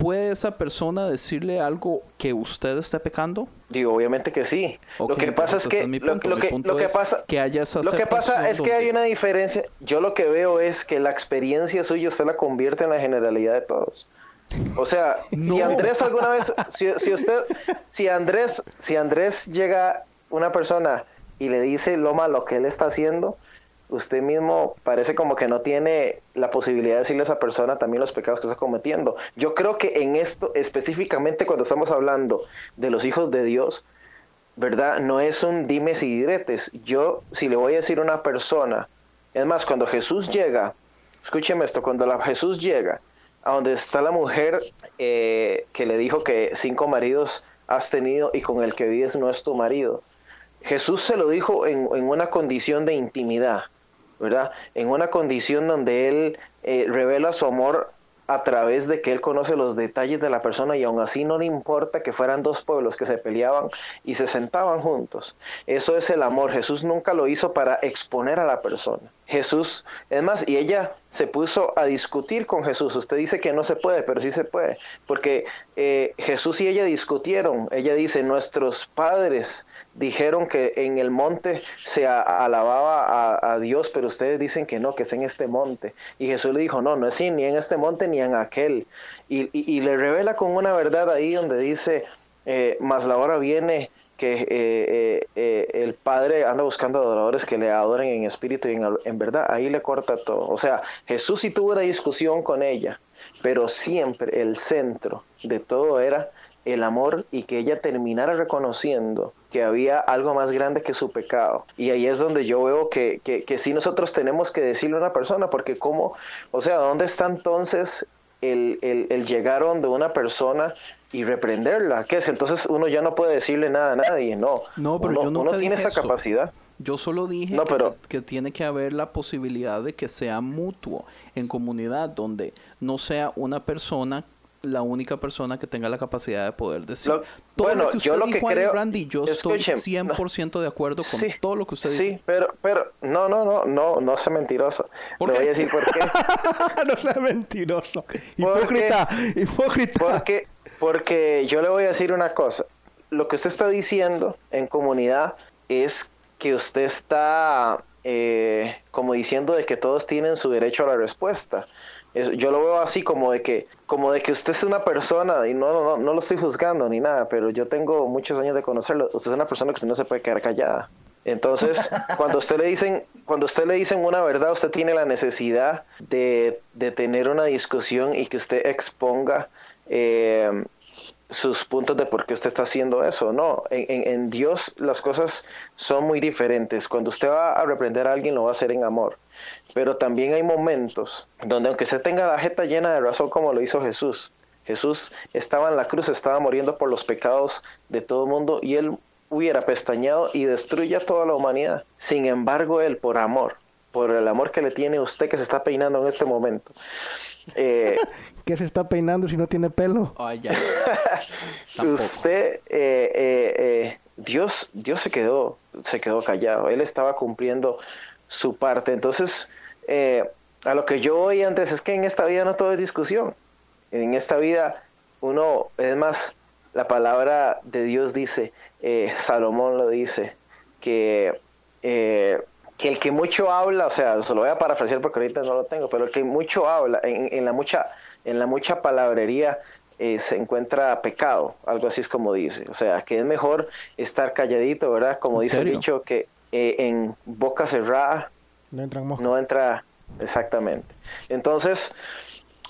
¿Puede esa persona decirle algo que usted esté pecando? Digo, obviamente que sí. Lo que pasa es que lo, lo que lo que es pasa que haya esa lo que pasa aceptación es que hay una diferencia. Yo lo que veo es que la experiencia suya usted la convierte en la generalidad de todos. O sea, si. Andrés alguna vez, si, si usted, si Andrés, si Andrés llega una persona y le dice lo malo que él está haciendo, usted mismo parece como que no tiene la posibilidad de decirle a esa persona también los pecados que está cometiendo. Yo creo que en esto, específicamente cuando estamos hablando de los hijos de Dios, ¿verdad? No es un dimes y diretes. Yo, si le voy a decir a una persona, es más, cuando Jesús llega, escúcheme esto, cuando la, Jesús llega a donde está la mujer eh, que le dijo que cinco maridos has tenido y con el que vives no es tu marido. Jesús se lo dijo en, en una condición de intimidad, ¿verdad? En una condición donde Él eh, revela su amor a través de que Él conoce los detalles de la persona y aún así no le importa que fueran dos pueblos que se peleaban y se sentaban juntos. Eso es el amor. Jesús nunca lo hizo para exponer a la persona. Jesús, es más, y ella se puso a discutir con Jesús. Usted dice que no se puede, pero sí se puede, porque eh, Jesús y ella discutieron. Ella dice, nuestros padres dijeron que en el monte se alababa a, Dios, pero ustedes dicen que no, que es en este monte. Y Jesús le dijo, no, no es ni en este monte ni en aquel. Y, y- le revela con una verdad ahí donde dice, eh, más la hora viene que eh, eh, eh, el Padre anda buscando adoradores que le adoren en espíritu y en, verdad. Ahí le corta todo. O sea, Jesús sí tuvo una discusión con ella, pero siempre el centro de todo era el amor y que ella terminara reconociendo que había algo más grande que su pecado. Y ahí es donde yo veo que, que, que sí nosotros tenemos que decirle a una persona, porque cómo, o sea, ¿dónde está entonces el, el, el llegar donde una persona y reprenderla? ¿Qué es? Entonces uno ya no puede decirle nada a nadie, no. No, pero uno, yo nunca uno tiene dije esa eso. capacidad. Yo solo dije No, que, pero- que tiene que haber la posibilidad de que sea mutuo en comunidad, donde no sea una persona la única persona que tenga la capacidad de poder decir. Lo- todo bueno, lo que usted yo lo dijo que ahí, creo- Randy, yo estoy escuchen, 100% de acuerdo con Sí, todo lo que usted Sí, dijo. pero, pero, no, no, no, no, no sea mentiroso. ¿Por Le qué? voy a decir por qué. no sea mentiroso. Hipócrita, hipócrita. Porque, porque yo le voy a decir una cosa. Lo que usted está diciendo en comunidad es que usted está eh, como diciendo de que todos tienen su derecho a la respuesta. Yo lo veo así como de que como de que usted es una persona y no, no, no, no lo estoy juzgando ni nada, pero yo tengo muchos años de conocerlo. Usted es una persona que usted no se puede quedar callada. Entonces, cuando usted le dicen, cuando usted le dicen una verdad, usted tiene la necesidad de, de tener una discusión y que usted exponga eh, sus puntos de por qué usted está haciendo eso. No, en, en- Dios las cosas son muy diferentes. Cuando usted va a reprender a alguien, lo va a hacer en amor. Pero también hay momentos donde aunque usted tenga la jeta llena de razón como lo hizo Jesús, Jesús estaba en la cruz, estaba muriendo por los pecados de todo el mundo y él hubiera pestañado y destruye a toda la humanidad. Sin embargo, él por amor, por el amor que le tiene usted que se está peinando en este momento, eh, ¿Qué se está peinando si no tiene pelo? Ya. Usted, eh, eh, eh, Dios, Dios se quedó, se quedó callado. Él estaba cumpliendo su parte. Entonces, eh, a lo que yo voy antes es que en esta vida no todo es discusión. En esta vida uno, es más, la palabra de Dios dice, eh, Salomón lo dice, que, eh, que el que mucho habla, o sea, se lo voy a parafrasear porque ahorita no lo tengo, pero el que mucho habla, en, en la mucha, en la mucha palabrería eh, se encuentra pecado, algo así es como dice, o sea, que es mejor estar calladito, ¿verdad? Como ¿En dice serio? el dicho, que eh, en boca cerrada No entran no entra exactamente. Entonces,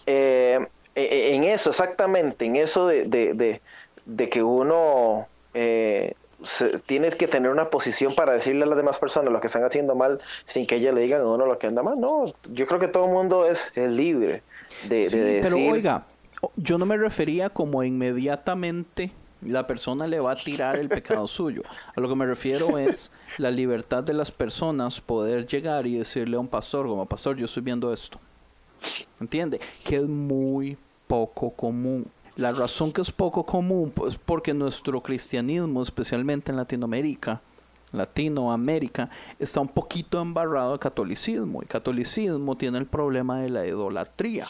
eh, eh, en eso, exactamente, en eso de, de, de, de que uno eh, se- tiene que tener una posición para decirle a las demás personas lo que están haciendo mal sin que ellas le digan a uno lo que anda mal. No, yo creo que todo el mundo es, es libre de, Sí, de decir. pero oiga, yo no me refería como inmediatamente la persona le va a tirar el pecado suyo. A lo que me refiero es la libertad de las personas poder llegar y decirle a un pastor, como pastor, yo estoy viendo esto. ¿Entiende? Que es muy poco común. La razón que es poco común pues porque nuestro cristianismo, especialmente en Latinoamérica, Latinoamérica, está un poquito embarrado de catolicismo. Y catolicismo tiene el problema de la idolatría.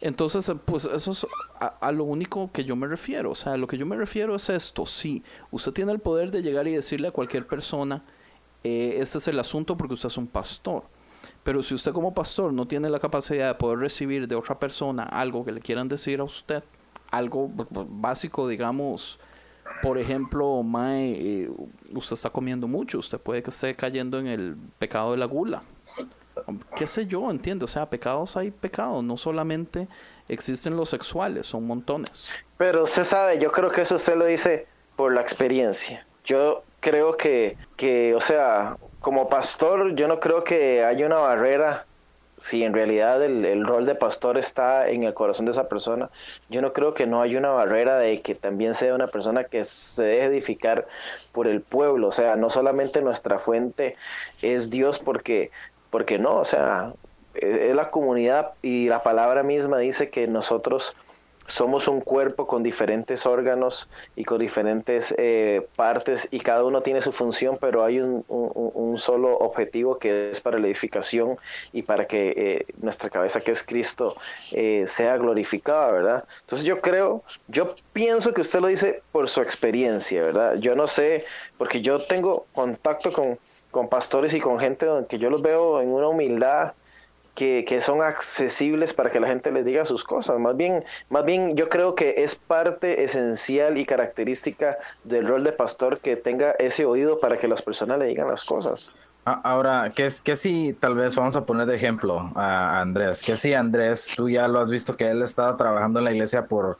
Entonces, pues eso es a, a lo único que yo me refiero. O sea, a lo que yo me refiero es esto. Sí, usted tiene el poder de llegar y decirle a cualquier persona, eh, este es el asunto porque usted es un pastor. Pero si usted como pastor no tiene la capacidad de poder recibir de otra persona algo que le quieran decir a usted, algo básico, digamos, por ejemplo, Mae, eh, usted está comiendo mucho, usted puede que esté cayendo en el pecado de la gula. qué sé yo, entiende, o sea, pecados hay pecados, no solamente existen los sexuales, son montones. Pero usted sabe, yo creo que eso usted lo dice por la experiencia. Yo creo que, que, o sea, como pastor, yo no creo que haya una barrera si en realidad el, rol de pastor está en el corazón de esa persona, yo no creo que no haya una barrera de que también sea una persona que se deje edificar por el pueblo, o sea, no solamente nuestra fuente es Dios porque, porque no, o sea, es es la comunidad y la palabra misma dice que nosotros somos un cuerpo con diferentes órganos y con diferentes eh, partes y cada uno tiene su función, pero hay un, solo objetivo que es para la edificación y para que eh, nuestra cabeza, que es Cristo, eh, sea glorificada, ¿verdad? Entonces yo creo, yo pienso que usted lo dice por su experiencia, ¿verdad? Yo no sé, porque yo tengo contacto con, con pastores y con gente que yo los veo en una humildad que, que son accesibles para que la gente les diga sus cosas. Más bien, más bien yo creo que es parte esencial y característica del rol de pastor que tenga ese oído para que las personas le digan las cosas. Ahora, ¿qué, qué si tal vez vamos a poner de ejemplo a Andrés? ¿Qué si Andrés, tú ya lo has visto que él estaba trabajando en la iglesia por,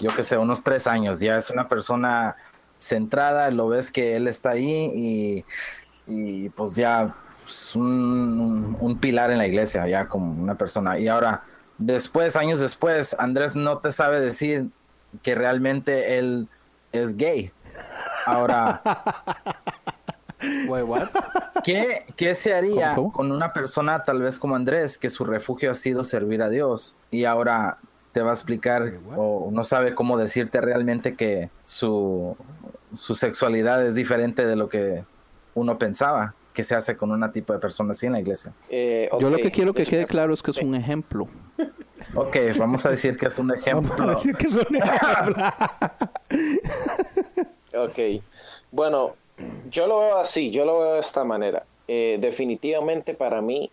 yo que sé, unos tres años, ya es una persona centrada, lo ves que él está ahí y, y pues ya es un, pilar en la iglesia, ya como una persona. Y ahora, después, años después, Andrés no te sabe decir que realmente él es gay. Ahora, Wait, what? ¿Qué, qué se haría ¿Cómo, cómo? con una persona tal vez como Andrés, que su refugio ha sido servir a Dios y ahora te va a explicar o no sabe cómo decirte realmente que su, su sexualidad es diferente de lo que uno pensaba que se hace con una tipo de persona así en la iglesia? Eh, Yo lo que quiero que quede claro es que es un ejemplo. Ok, vamos a decir que es un Vamos a ejemplo. decir que son ejemplos. Ok, bueno, yo lo veo así, yo lo veo de esta manera. Eh, definitivamente para mí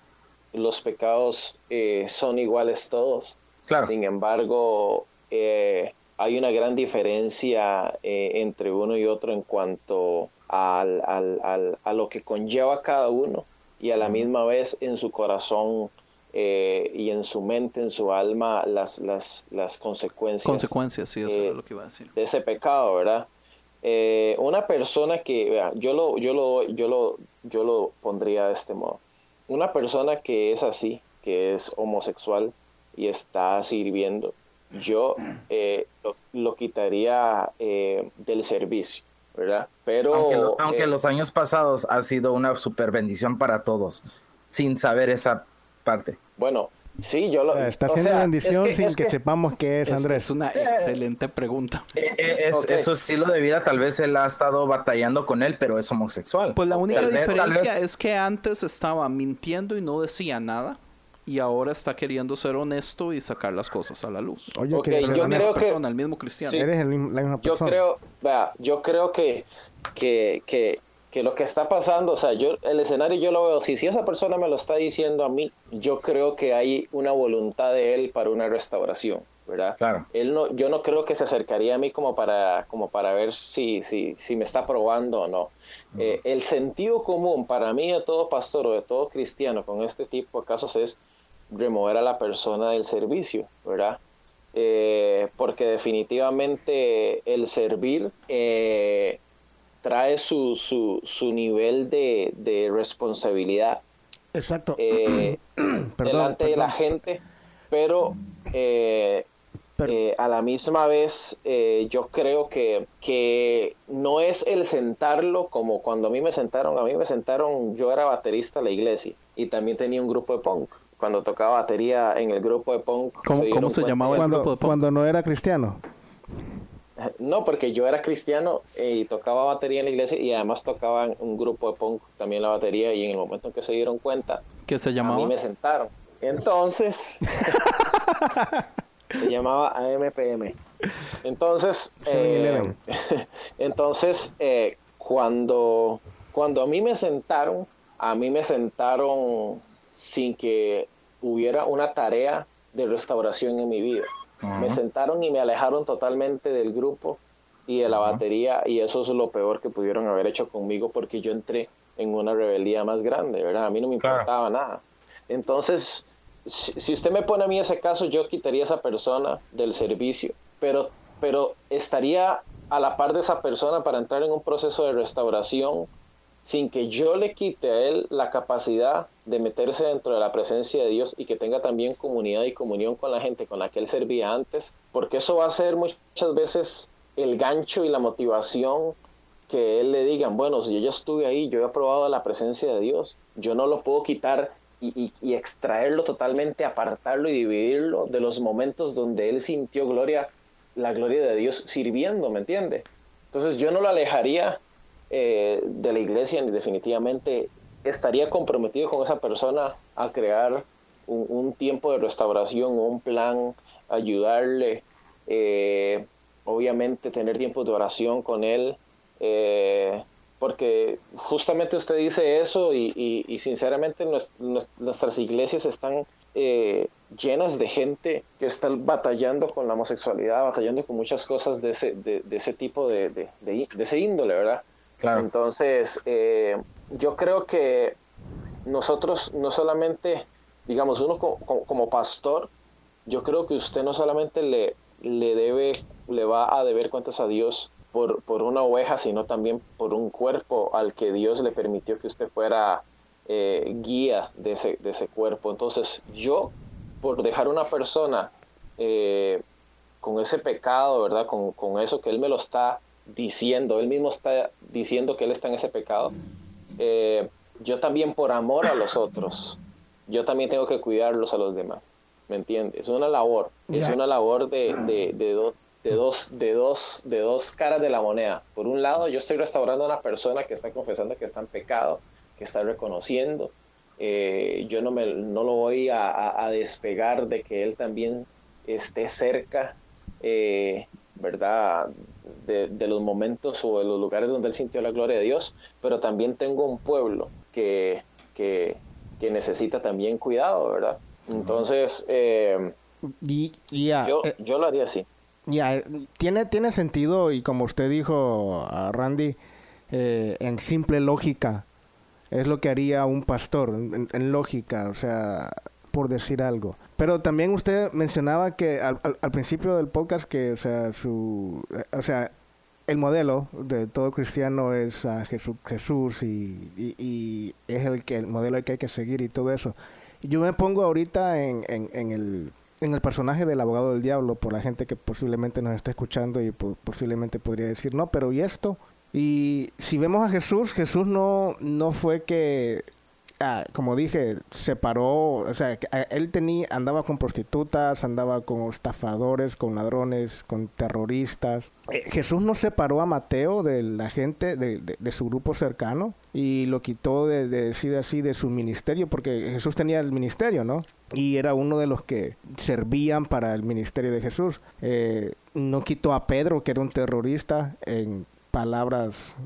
los pecados eh, son iguales todos. Claro. Sin embargo, eh, hay una gran diferencia eh, entre uno y otro en cuanto al, al- al- a lo que conlleva cada uno y a la misma vez en su corazón eh, y en su mente, en su alma, las, las, las consecuencias Consecuencias, sí, eso Eh, era lo que iba a decir. de ese pecado, ¿verdad? Eh, una persona que, vea, yo lo, yo lo, yo lo, yo lo pondría de este modo. Una persona que es así, que es homosexual y está sirviendo, yo eh, lo, lo quitaría eh, del servicio, ¿verdad? Pero Aunque, lo- aunque eh, los años pasados ha sido una super bendición para todos, sin saber esa parte. bueno, sí, yo lo. Está o haciendo sea, bendición es que- sin es que, que- sepamos qué es, Es, Andrés. es una excelente pregunta. Eh, eh, es, Ok. es su estilo de vida, tal vez él ha estado batallando con él, pero es homosexual. Pues la única Tal vez- tal diferencia vez- es que antes estaba mintiendo y no decía nada. Y ahora está queriendo ser honesto y sacar las cosas a la luz. Oye, Ok, que yo creo que- persona, el mismo cristiano. Sí. eres el la misma yo persona. creo, vea, yo creo que, que, que, que lo que está pasando, o sea, yo el escenario yo lo veo, si, si esa persona me lo está diciendo a mí, yo creo que hay una voluntad de él para una restauración, ¿verdad? Claro. Él no, yo no creo que se acercaría a mí como para, como para ver si, si, si me está probando o no. Eh, el sentido común para mí de todo pastor o de todo cristiano con este tipo de casos es remover a la persona del servicio, ¿verdad? Eh, porque definitivamente el servir eh, trae su, su, su nivel de, de responsabilidad Exacto. eh, Perdón, delante de la gente, pero Per- a la misma vez yo creo que, que no es el sentarlo como cuando a mí me sentaron, a mí me sentaron, yo era baterista de la iglesia y también tenía un grupo de punk. Cuando tocaba batería en el grupo de punk. ¿Cómo- se llamaba el grupo cuando, de punk? cuando no era cristiano. No, porque yo era cristiano y tocaba batería en la iglesia y además tocaba en un grupo de punk también la batería y en el momento en que se dieron cuenta, ¿Qué se a mí llamaba? me sentaron. Entonces, se llamaba AMPM. Entonces, eh, 7-Eleven. entonces eh, cuando, cuando a mí me sentaron, a mí me sentaron sin que hubiera una tarea de restauración en mi vida. Me sentaron y me alejaron totalmente del grupo y de la batería y eso es lo peor que pudieron haber hecho conmigo porque yo entré en una rebeldía más grande, ¿verdad? A mí no me Claro. importaba nada. Entonces, si, si usted me pone a mí ese caso, yo quitaría a esa persona del servicio, pero, pero estaría a la par de esa persona para entrar en un proceso de restauración sin que yo le quite a él la capacidad de meterse dentro de la presencia de Dios y que tenga también comunidad y comunión con la gente con la que él servía antes, porque eso va a ser muchas veces el gancho y la motivación que él le digan, bueno, si yo estuve ahí, yo he probado la presencia de Dios, yo no lo puedo quitar y, y- y extraerlo totalmente, apartarlo y dividirlo de los momentos donde él sintió gloria, la gloria de Dios sirviendo, ¿me entiende? Entonces yo no lo alejaría eh, de la iglesia ni definitivamente estaría comprometido con esa persona a crear un, un tiempo de restauración, un plan, ayudarle, eh, obviamente tener tiempos de oración con él, eh, porque justamente usted dice eso y, sinceramente nues- nues- nuestras iglesias están eh, llenas de gente que está batallando con la homosexualidad, batallando con muchas cosas de ese, de, ese tipo de- de- de ese índole, ¿verdad? Entonces, eh, yo creo que nosotros no solamente, digamos, uno co- co- como, pastor, yo creo que usted no solamente le, le debe, le va a deber cuentas a Dios por, por una oveja, sino también por un cuerpo al que Dios le permitió que usted fuera eh, guía de ese, de ese cuerpo. Entonces, yo, por dejar una persona eh, con ese pecado, ¿verdad? Con, con eso que Él me lo está diciendo, Él mismo está diciendo que Él está en ese pecado, eh, yo también por amor a los otros, yo también tengo que cuidarlos a los demás. ¿Me entiendes? Es una labor, es una labor de, de, de, de, dos, de, dos, de dos caras de la moneda. Por un lado, yo estoy restaurando a una persona que está confesando que está en pecado, que está reconociendo. Eh, yo no, me, no lo voy a, a, despegar de que él también esté cerca, eh, ¿verdad? De, de, los momentos o de los lugares donde él sintió la gloria de Dios, pero también tengo un pueblo que, que, que necesita también cuidado, ¿verdad? Entonces, eh, y, yo, eh, yo lo haría así. Ya, tiene, tiene sentido y como usted dijo a Randy, eh, en simple lógica, es lo que haría un pastor, en, en, lógica, o sea, por decir algo. Pero también usted mencionaba que al, al, al principio del podcast que, o sea, su, o sea, el modelo de todo cristiano es a Jesús, Jesús y, y, y, es el que el modelo que hay que seguir y todo eso. Yo me pongo ahorita en, en, en, el, en el personaje del abogado del diablo por la gente que posiblemente nos está escuchando y po posiblemente podría decir, no, pero ¿y esto? Y si vemos a Jesús, Jesús no, no fue que Ah, como dije, se paró, o sea, él tenía, andaba con prostitutas, andaba con estafadores, con ladrones, con terroristas. Eh, Jesús no separó a Mateo de la gente, de, de, de su grupo cercano, y lo quitó de, de, decir así de su ministerio, porque Jesús tenía el ministerio, ¿no? Y era uno de los que servían para el ministerio de Jesús. Eh, no quitó a Pedro, que era un terrorista, en palabras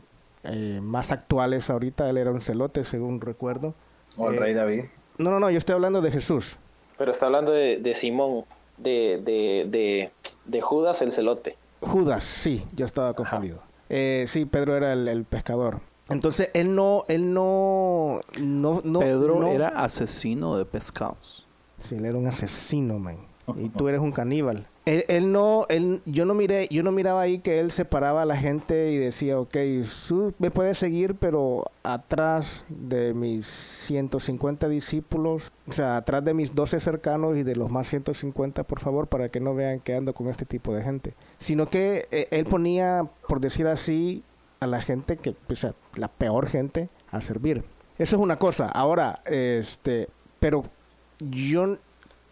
eh, más actuales ahorita. Él era un celote, según recuerdo. O el Eh, rey David. No, no, no, yo estoy hablando de Jesús. Pero está hablando de, de Simón, de, de, de, de, Judas el celote. Judas, sí, yo estaba confundido. Eh, sí, Pedro era el, el, pescador. Entonces, él no, él no, no, no Pedro no, era asesino de pescados. Sí, él era un asesino, man. Y tú eres un caníbal. Él, no, él, yo no miré, yo no miraba ahí que él separaba a la gente y decía, ok, me puedes seguir, pero atrás de mis 150 discípulos, o sea, atrás de mis 12 cercanos y de los más 150, por favor, para que no vean que ando con este tipo de gente. Sino que eh, él ponía, por decir así, a la gente que, o sea, la peor gente a servir. Eso es una cosa. Ahora, este, pero yo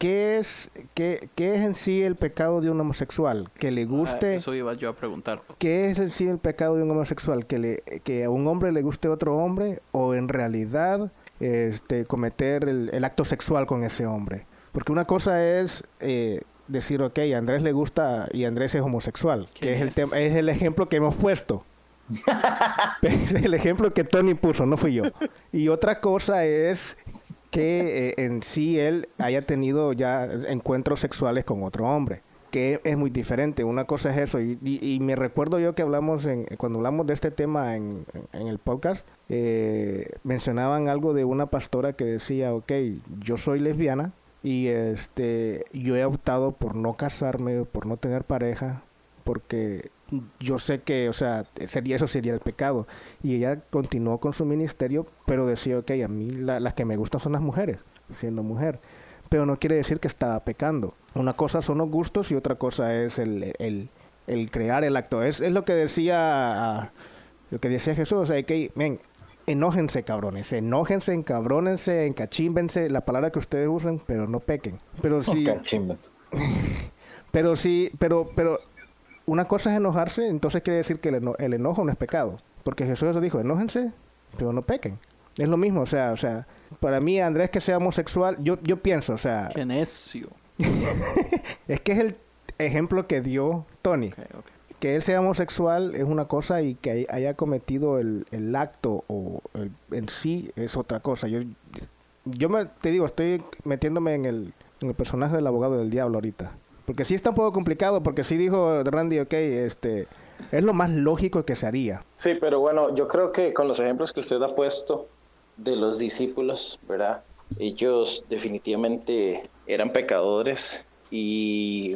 ¿Qué es, qué, ¿Qué es en sí el pecado de un homosexual? Que le guste... Ah, eso iba yo a preguntar. ¿Qué es en sí el pecado de un homosexual? ¿Que, le, que a un hombre le guste otro hombre o en realidad este, cometer el, el acto sexual con ese hombre? Porque una cosa es eh, decir, ok, a Andrés le gusta y Andrés es homosexual, que es, es? El es el ejemplo que hemos puesto. es el ejemplo que Tony puso, no fui yo. Y otra cosa es que eh, en sí él haya tenido ya encuentros sexuales con otro hombre que es muy diferente. Una cosa es eso. Y, y, y me recuerdo yo que hablamos, en, cuando hablamos de este tema en, el podcast, eh, mencionaban algo de una pastora que decía, ok, yo soy lesbiana y este yo he optado por no casarme, por no tener pareja, porque yo sé que, o sea, sería, eso sería el pecado. Y ella continuó con su ministerio, pero decía, ok, a mí la, las que me gustan son las mujeres, siendo mujer. Pero no quiere decir que estaba pecando. Una cosa son los gustos y otra cosa es el, el, el crear el acto. Es, es lo que decía lo que decía Jesús, o sea, que, ven, enójense cabrones, enójense, encabrónense, encachímbense, la palabra que ustedes usen, pero no pequen. Pero sí, pero sí, pero, pero una cosa es enojarse, entonces quiere decir que el, eno el enojo no es pecado. Porque Jesús eso dijo, enójense, pero no pequen. Es lo mismo, o sea, o sea, para mí Andrés que sea homosexual, yo, yo pienso, o sea... Qué necio. es que es el ejemplo que dio Tony. Okay, okay. Que él sea homosexual es una cosa y que haya cometido el, el acto o el, en sí es otra cosa. Yo, yo me, te digo, estoy metiéndome en el, en el personaje del abogado del diablo ahorita. Porque sí está un poco complicado, porque sí dijo Randy, ok, este, es lo más lógico que se haría. Sí, pero bueno, yo creo que con los ejemplos que usted ha puesto de los discípulos, ¿verdad? Ellos definitivamente eran pecadores y,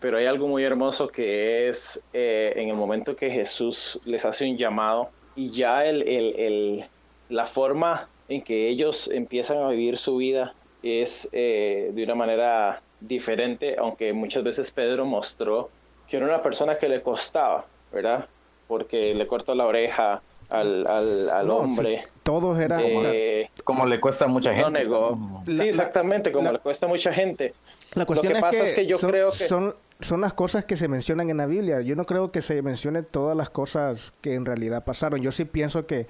pero hay algo muy hermoso que es eh, en el momento que Jesús les hace un llamado y ya el, el, el, la forma en que ellos empiezan a vivir su vida es eh, de una manera diferente, aunque muchas veces Pedro mostró que era una persona que le costaba, ¿verdad? Porque le cortó la oreja, al, al, al No, hombre. sí, todos eran... o sea, eh, Como le cuesta a mucha gente. no negó. La- sí, exactamente, como la- le cuesta a mucha gente. La cuestión Lo que pasa es que yo son, creo que- son, son las cosas que se mencionan en la Biblia. Yo no creo que se mencione todas las cosas que en realidad pasaron. Yo sí pienso que,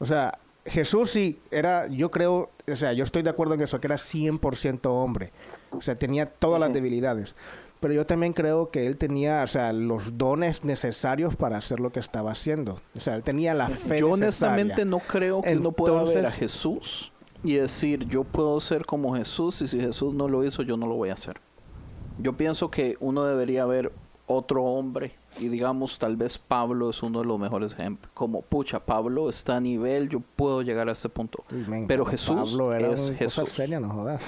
o sea, Jesús sí era, yo creo, o sea, yo estoy de acuerdo en eso, que era 100% hombre. O sea, tenía todas las debilidades. Pero yo también creo que él tenía, o sea, los dones necesarios para hacer lo que estaba haciendo. O sea, él tenía la fe Yo necesaria. honestamente no creo que uno pueda ver a Entonces- Jesús y decir, yo puedo ser como Jesús y si Jesús no lo hizo, yo no lo voy a hacer. Yo pienso que uno debería ver otro hombre y digamos, tal vez Pablo es uno de los mejores ejemplos. Como, pucha, Pablo está a nivel, yo puedo llegar a ese punto. Men, Pero Pablo Jesús era es Jesús. seria, no jodas.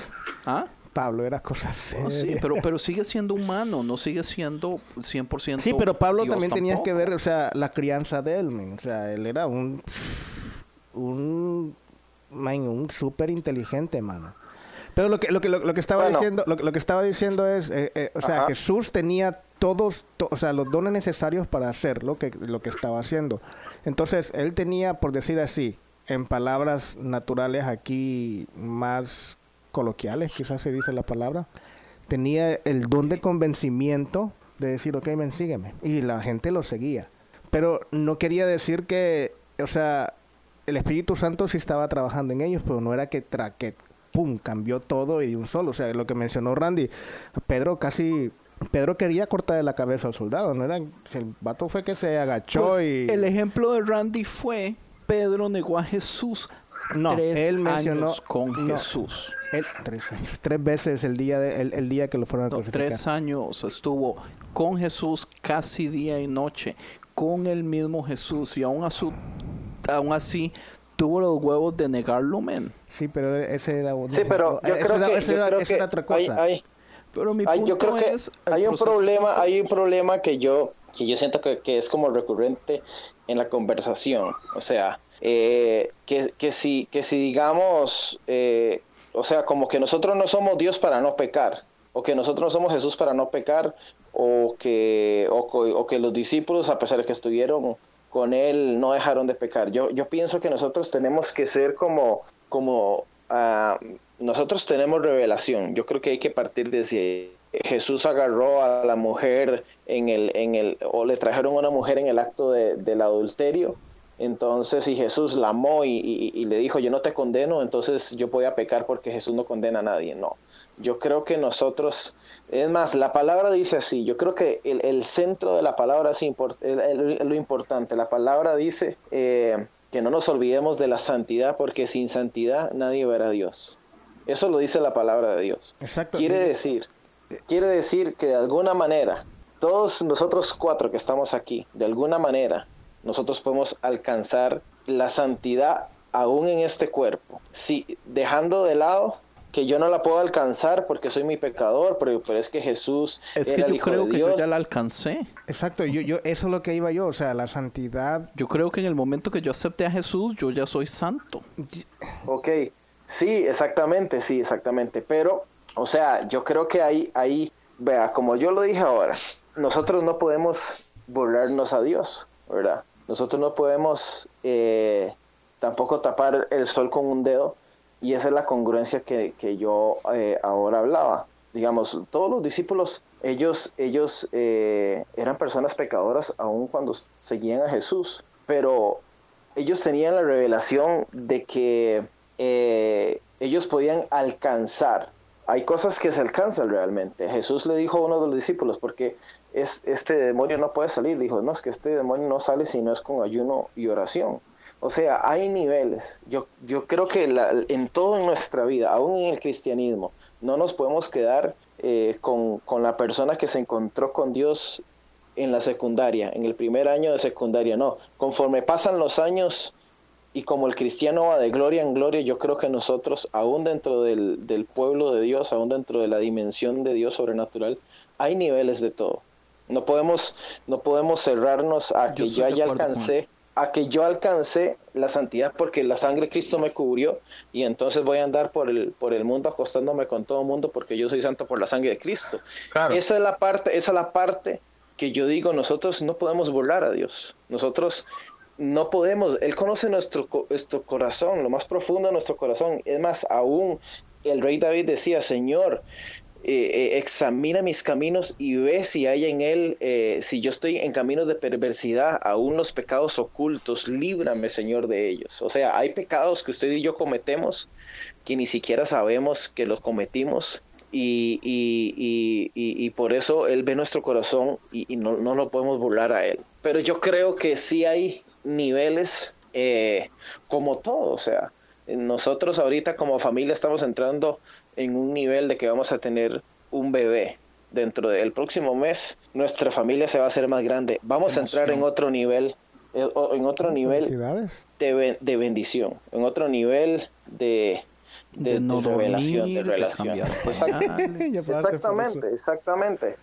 ¿Ah? Pablo era cosa seria. No, sí, pero, pero sigue siendo humano, no sigue siendo 100% Sí, pero Pablo Dios también tenía que ver, o sea, la crianza de él, men. O sea, él era un... Un... Man, un súper inteligente, mano. Pero lo que, lo que, lo, lo que estaba Bueno. diciendo, lo, que- lo que estaba diciendo es, eh, eh, o sea, Ajá. Jesús tenía todos, to- o sea, los dones necesarios para hacer lo que, lo que estaba haciendo. Entonces, él tenía, por decir así, en palabras naturales aquí más coloquiales, quizás se dice la palabra, tenía el don de convencimiento de decir, ok, men, sígueme. Y la gente lo seguía. Pero no quería decir que, o sea, el Espíritu Santo sí estaba trabajando en ellos, pero no era que, tra que pum, cambió todo y de un solo. O sea, lo que mencionó Randy, Pedro casi... Pedro quería cortarle la cabeza al soldado, no era... El vato fue que se agachó Pues, y... El ejemplo de Randy fue, Pedro negó a Jesús No, tres él mencionó- años con no. Jesús. Él- tres, años, tres veces el día, de- el, el día que lo fueron a No, crucificar. tres años estuvo con Jesús casi día y noche, con el mismo Jesús, y aún así, aún así tuvo los huevos de negarlo, men. Sí, pero ese era... Sí, pero yo creo era- que, ese yo era- creo esa que era otra cosa. hay, Pero mi hay- punto yo creo que es hay un problema, hay un problema que yo, que yo siento que, que es como recurrente en la conversación. O sea, eh, que, que si, que si digamos, eh, o sea, como que nosotros no somos Dios para no pecar, o que nosotros no somos Jesús para no pecar, o que, o, que los discípulos, a pesar de que estuvieron con él, no dejaron de pecar. Yo, yo pienso que nosotros tenemos que ser como, como ah, nosotros tenemos revelación. Yo creo que hay que partir de si Jesús agarró a la mujer en el, en el, o le trajeron a una mujer en el acto de- del adulterio. Entonces, si Jesús la amó y, y- y le dijo, yo no te condeno, entonces yo voy a pecar porque Jesús no condena a nadie. No, yo creo que nosotros, es más, la palabra dice así, yo creo que el, el centro de la palabra es import- el- el- lo importante. La palabra dice eh, que no nos olvidemos de la santidad porque sin santidad nadie verá a Dios. Eso lo dice la palabra de Dios. Exacto. Quiere decir, quiere decir que de alguna manera, todos nosotros cuatro que estamos aquí, de alguna manera, nosotros podemos alcanzar la santidad aún en este cuerpo. Si dejando de lado que yo no la puedo alcanzar porque soy mi pecador, pero, pero es que Jesús Es era que el yo Hijo creo de que Dios. yo ya la alcancé. Exacto, yo, yo, eso es lo que iba yo, o sea, la santidad. Yo creo que en el momento que yo acepté a Jesús, yo ya soy santo. Ok, sí, exactamente, sí, exactamente. Pero, o sea, yo creo que ahí, ahí, vea, como yo lo dije ahora, nosotros no podemos burlarnos a Dios, ¿verdad? Nosotros no podemos eh, tampoco tapar el sol con un dedo y esa es la congruencia que, que yo eh, ahora hablaba. Digamos, todos los discípulos, ellos, ellos eh, eran personas pecadoras aun cuando seguían a Jesús, pero ellos tenían la revelación de que ellos podían alcanzar. Hay cosas que se alcanzan realmente. Jesús le dijo a uno de los discípulos, porque es, este demonio no puede salir, dijo, no, es que este demonio no sale si no es con ayuno y oración. O sea, hay niveles. Yo, yo creo que la- en toda nuestra vida, aún en el cristianismo, no nos podemos quedar eh, con, con la persona que se encontró con Dios en la secundaria, en el primer año de secundaria, no. Conforme pasan los años y como el cristiano va de gloria en gloria, yo creo que nosotros, aún dentro del, del pueblo de Dios, aún dentro de la dimensión de Dios sobrenatural, hay niveles de todo. No podemos, no podemos cerrarnos a Yo que yo de ya acuerdo con alcancé, a que yo alcancé la santidad porque la sangre de Cristo me cubrió y entonces voy a andar por el, por el mundo acostándome con todo el mundo porque yo soy santo por la sangre de Cristo. Claro. Esa es la parte, esa es la parte que yo digo, nosotros no podemos burlar a Dios. Nosotros no podemos, Él conoce nuestro, nuestro corazón, lo más profundo de nuestro corazón. Es más, aún el rey David decía, Señor, eh, eh, examina mis caminos y ve si hay en él, eh, si yo estoy en caminos de perversidad, aún los pecados ocultos, líbrame, Señor, de ellos. O sea, hay pecados que usted y yo cometemos que ni siquiera sabemos que los cometimos. Y, por eso Él ve nuestro corazón y, no, no lo podemos burlar a Él. Pero yo creo que sí hay niveles como todo, o sea, nosotros ahorita como familia estamos entrando en un nivel de que vamos a tener un bebé. Dentro del próximo mes, nuestra familia se va a hacer más grande. Vamos a entrar en otro nivel, eh, en otro nivel de, de bendición, en otro nivel de, de, revelación, de relación. exactamente, exactamente,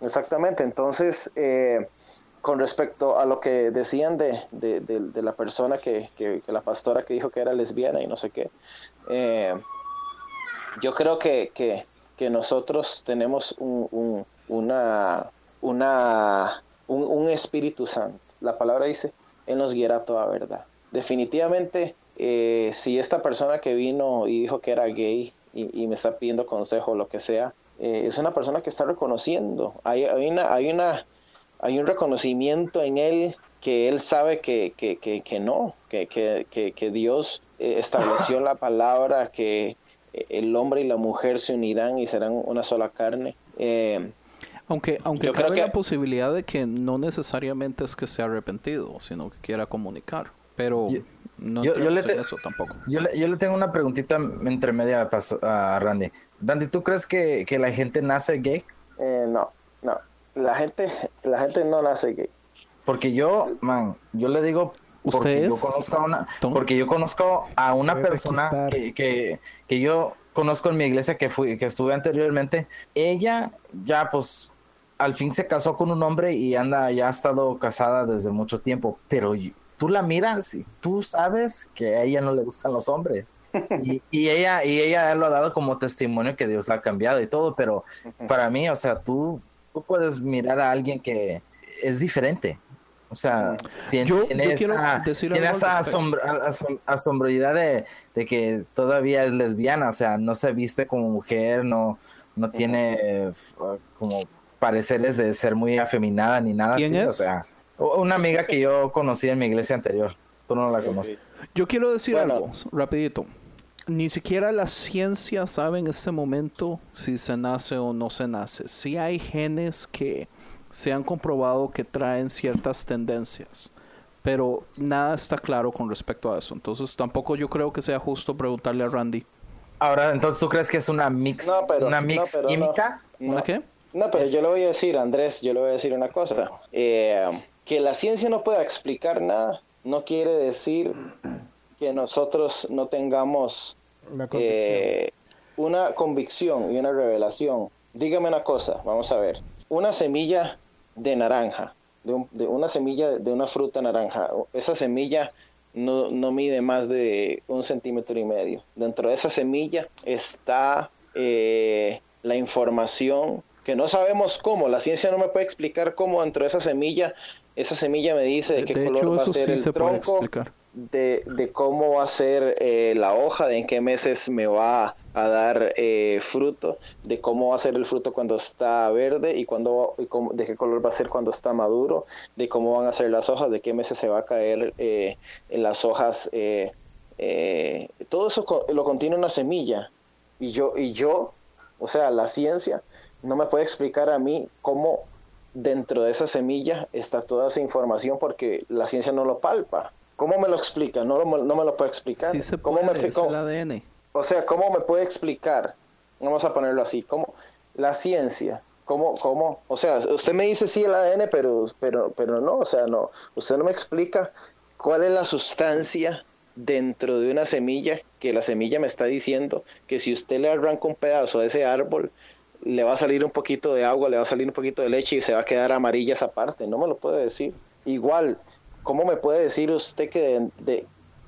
exactamente. Entonces, eh, con respecto a lo que decían de, de, la persona que, que, la pastora que dijo que era lesbiana y no sé qué, eh, yo creo que, que, que nosotros tenemos un, un, una, una, un, Espíritu Santo. La palabra dice, Él nos guiará toda verdad. Definitivamente, eh, si esta persona que vino y dijo que era gay y, me está pidiendo consejo o lo que sea, eh, es una persona que está reconociendo. Hay, una, hay, una, hay un reconocimiento en Él que Él sabe que, que, que, que no, que, que, que Dios eh, estableció la palabra, que el hombre y la mujer se unirán y serán una sola carne. Eh, aunque aunque cabe la posibilidad de que no necesariamente es que sea arrepentido, sino que quiera comunicar. Pero no yo, le eso tampoco. Yo le, yo le tengo una preguntita entre media a Randy. Randy, ¿tú crees que, que la gente nace gay? Eh, no, no. La gente, la gente no nace gay. Porque yo, man, yo le digo porque yo conozco a una, porque yo conozco a una persona que, que, yo conozco en mi iglesia que fui, que estuve anteriormente. Ella ya pues al fin se casó con un hombre y anda, ya ha estado casada desde mucho tiempo, pero tú la miras y tú sabes que a ella no le gustan los hombres. Y, y, ella y ella lo ha dado como testimonio que Dios la ha cambiado y todo, pero para mí, o sea, tú, tú puedes mirar a alguien que es diferente o sea, tiene, esa, tiene esa asombridad de, que todavía es lesbiana, o sea, no se viste como mujer, no, no tiene como pareceres de ser muy afeminada ni nada ¿Quién así. Es? O sea, una amiga que yo conocí en mi iglesia anterior. Tú no la conoces. Yo quiero decir algo, rapidito. Ni siquiera la ciencia sabe en este momento si se nace o no se nace. Si hay genes que se han comprobado que traen ciertas tendencias, pero nada está claro con respecto a eso. Entonces tampoco yo creo que sea justo preguntarle a Randy. Ahora, entonces tú crees que es una mix, una mix química, ¿una qué? No, pero yo le voy a decir, Andrés, yo le voy a decir una cosa. Eh, que la ciencia no pueda explicar nada no quiere decir que nosotros no tengamos eh, una convicción y una revelación. Dígame una cosa, vamos a ver una semilla de naranja, de, una semilla de una fruta naranja. Esa semilla no, no, mide más de un centímetro y medio. Dentro de esa semilla está eh, la información que no sabemos cómo. La ciencia no me puede explicar cómo dentro de esa semilla, esa semilla me dice de, qué color va a ser el tronco, de, de, cómo va a ser eh, la hoja, de en qué meses me va a dar eh, fruto, de cómo va a ser el fruto cuando está verde y, cuando, de qué color va a ser cuando está maduro, de cómo van a ser las hojas, de qué meses se va a caer eh, en las hojas. Eh, todo eso lo contiene una semilla. Y yo, y yo, o sea, la ciencia no me puede explicar a mí cómo dentro de esa semilla está toda esa información porque la ciencia no lo palpa. ¿Cómo me lo explica? No, no me lo puede explicar. Sí se ¿Cómo me, es el ADN. O sea, ¿cómo me puede explicar? Vamos a ponerlo así, ¿cómo la ciencia? ¿Cómo, cómo? O sea, usted me dice sí el ADN, pero, pero, pero no, o sea, no. Usted no me explica cuál es la sustancia dentro de una semilla que la semilla me está diciendo que si usted le arranca un pedazo a ese árbol, le va a salir un poquito de agua, le va a salir un poquito de leche y se va a quedar amarilla esa parte. No me lo puede decir. Igual, ¿cómo me puede decir usted que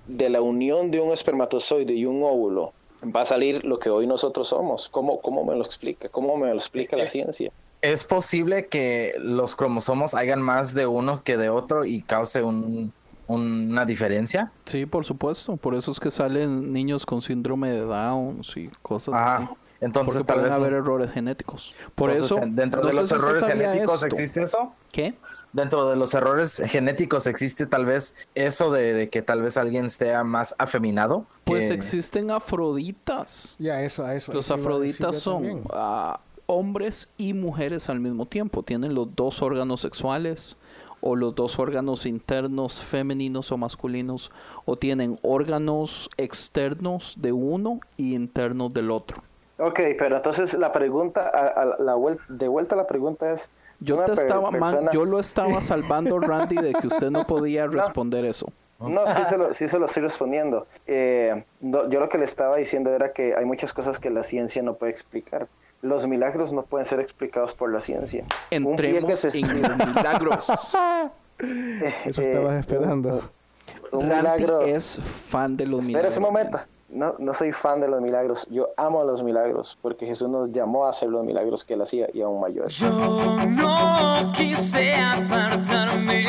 la unión de un espermatozoide y un óvulo va a salir lo que hoy nosotros somos. ¿Cómo, cómo me lo explica? ¿Cómo me lo explica la ciencia? ¿Es posible que los cromosomos hayan más de uno que de otro y cause un, una diferencia. Sí, por supuesto. Por eso es que salen niños con síndrome de Down y cosas Ajá. así. Entonces Porque tal pueden vez haber un- errores genéticos. Por entonces, eso, dentro de los errores genéticos esto. existe eso. ¿Qué? Dentro de los errores genéticos existe tal vez eso de, de que tal vez alguien esté más afeminado. Pues que- existen afroditas. Ya, eso, eso. Los afroditas son ah, hombres y mujeres al mismo tiempo. Tienen los dos órganos sexuales o los dos órganos internos femeninos o masculinos o tienen órganos externos de uno y internos del otro. Ok, pero entonces la pregunta, a, a la vuel- de vuelta a la pregunta es... Yo una te estaba man- yo lo estaba salvando Randy de que usted no podía responder eso. No, sí se lo, sí se lo estoy respondiendo. Eh, no, yo lo que le estaba diciendo era que hay muchas cosas que la ciencia no puede explicar. Los milagros no pueden ser explicados por la ciencia. Un pie que Entremos se- en los milagros. Eso eh, estabas esperando. Un Randy milagro. es fan de los Espera milagros. un momento. No, no soy fan de los milagros. Yo amo los milagros porque Jesús nos llamó a hacer los milagros que él hacía y aún mayores. Yo no quise apartarme,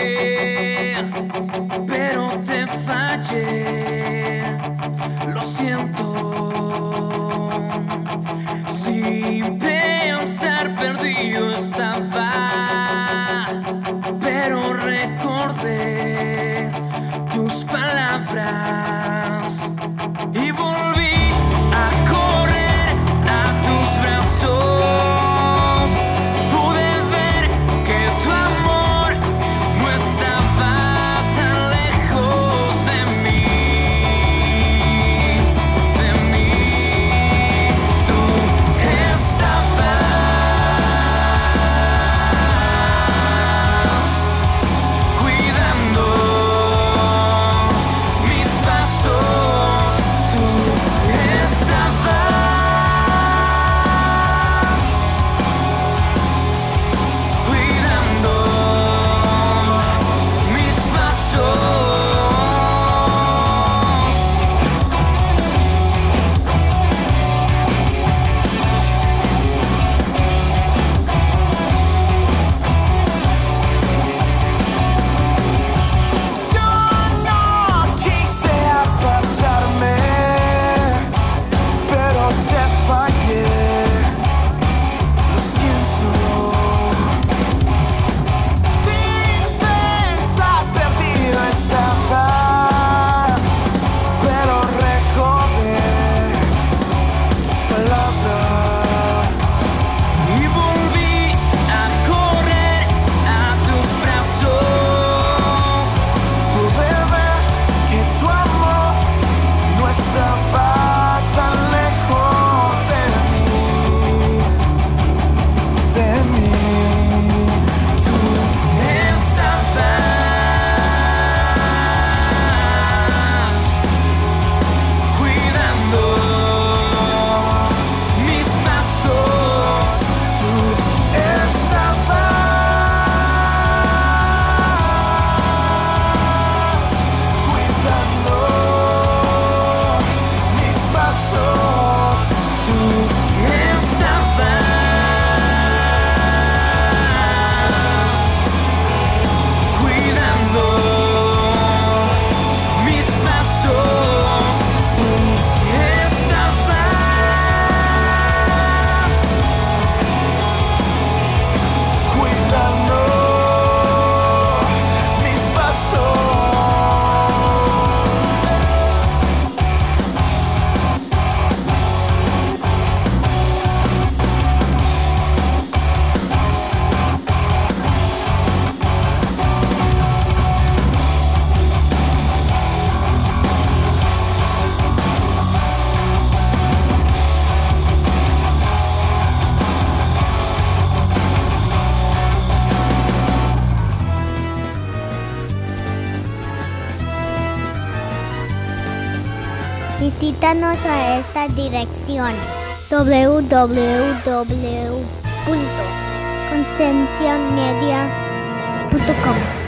pero te fallé. Lo siento. Sin pensar perdido estaba, A esta dirección www.concienciamedia.com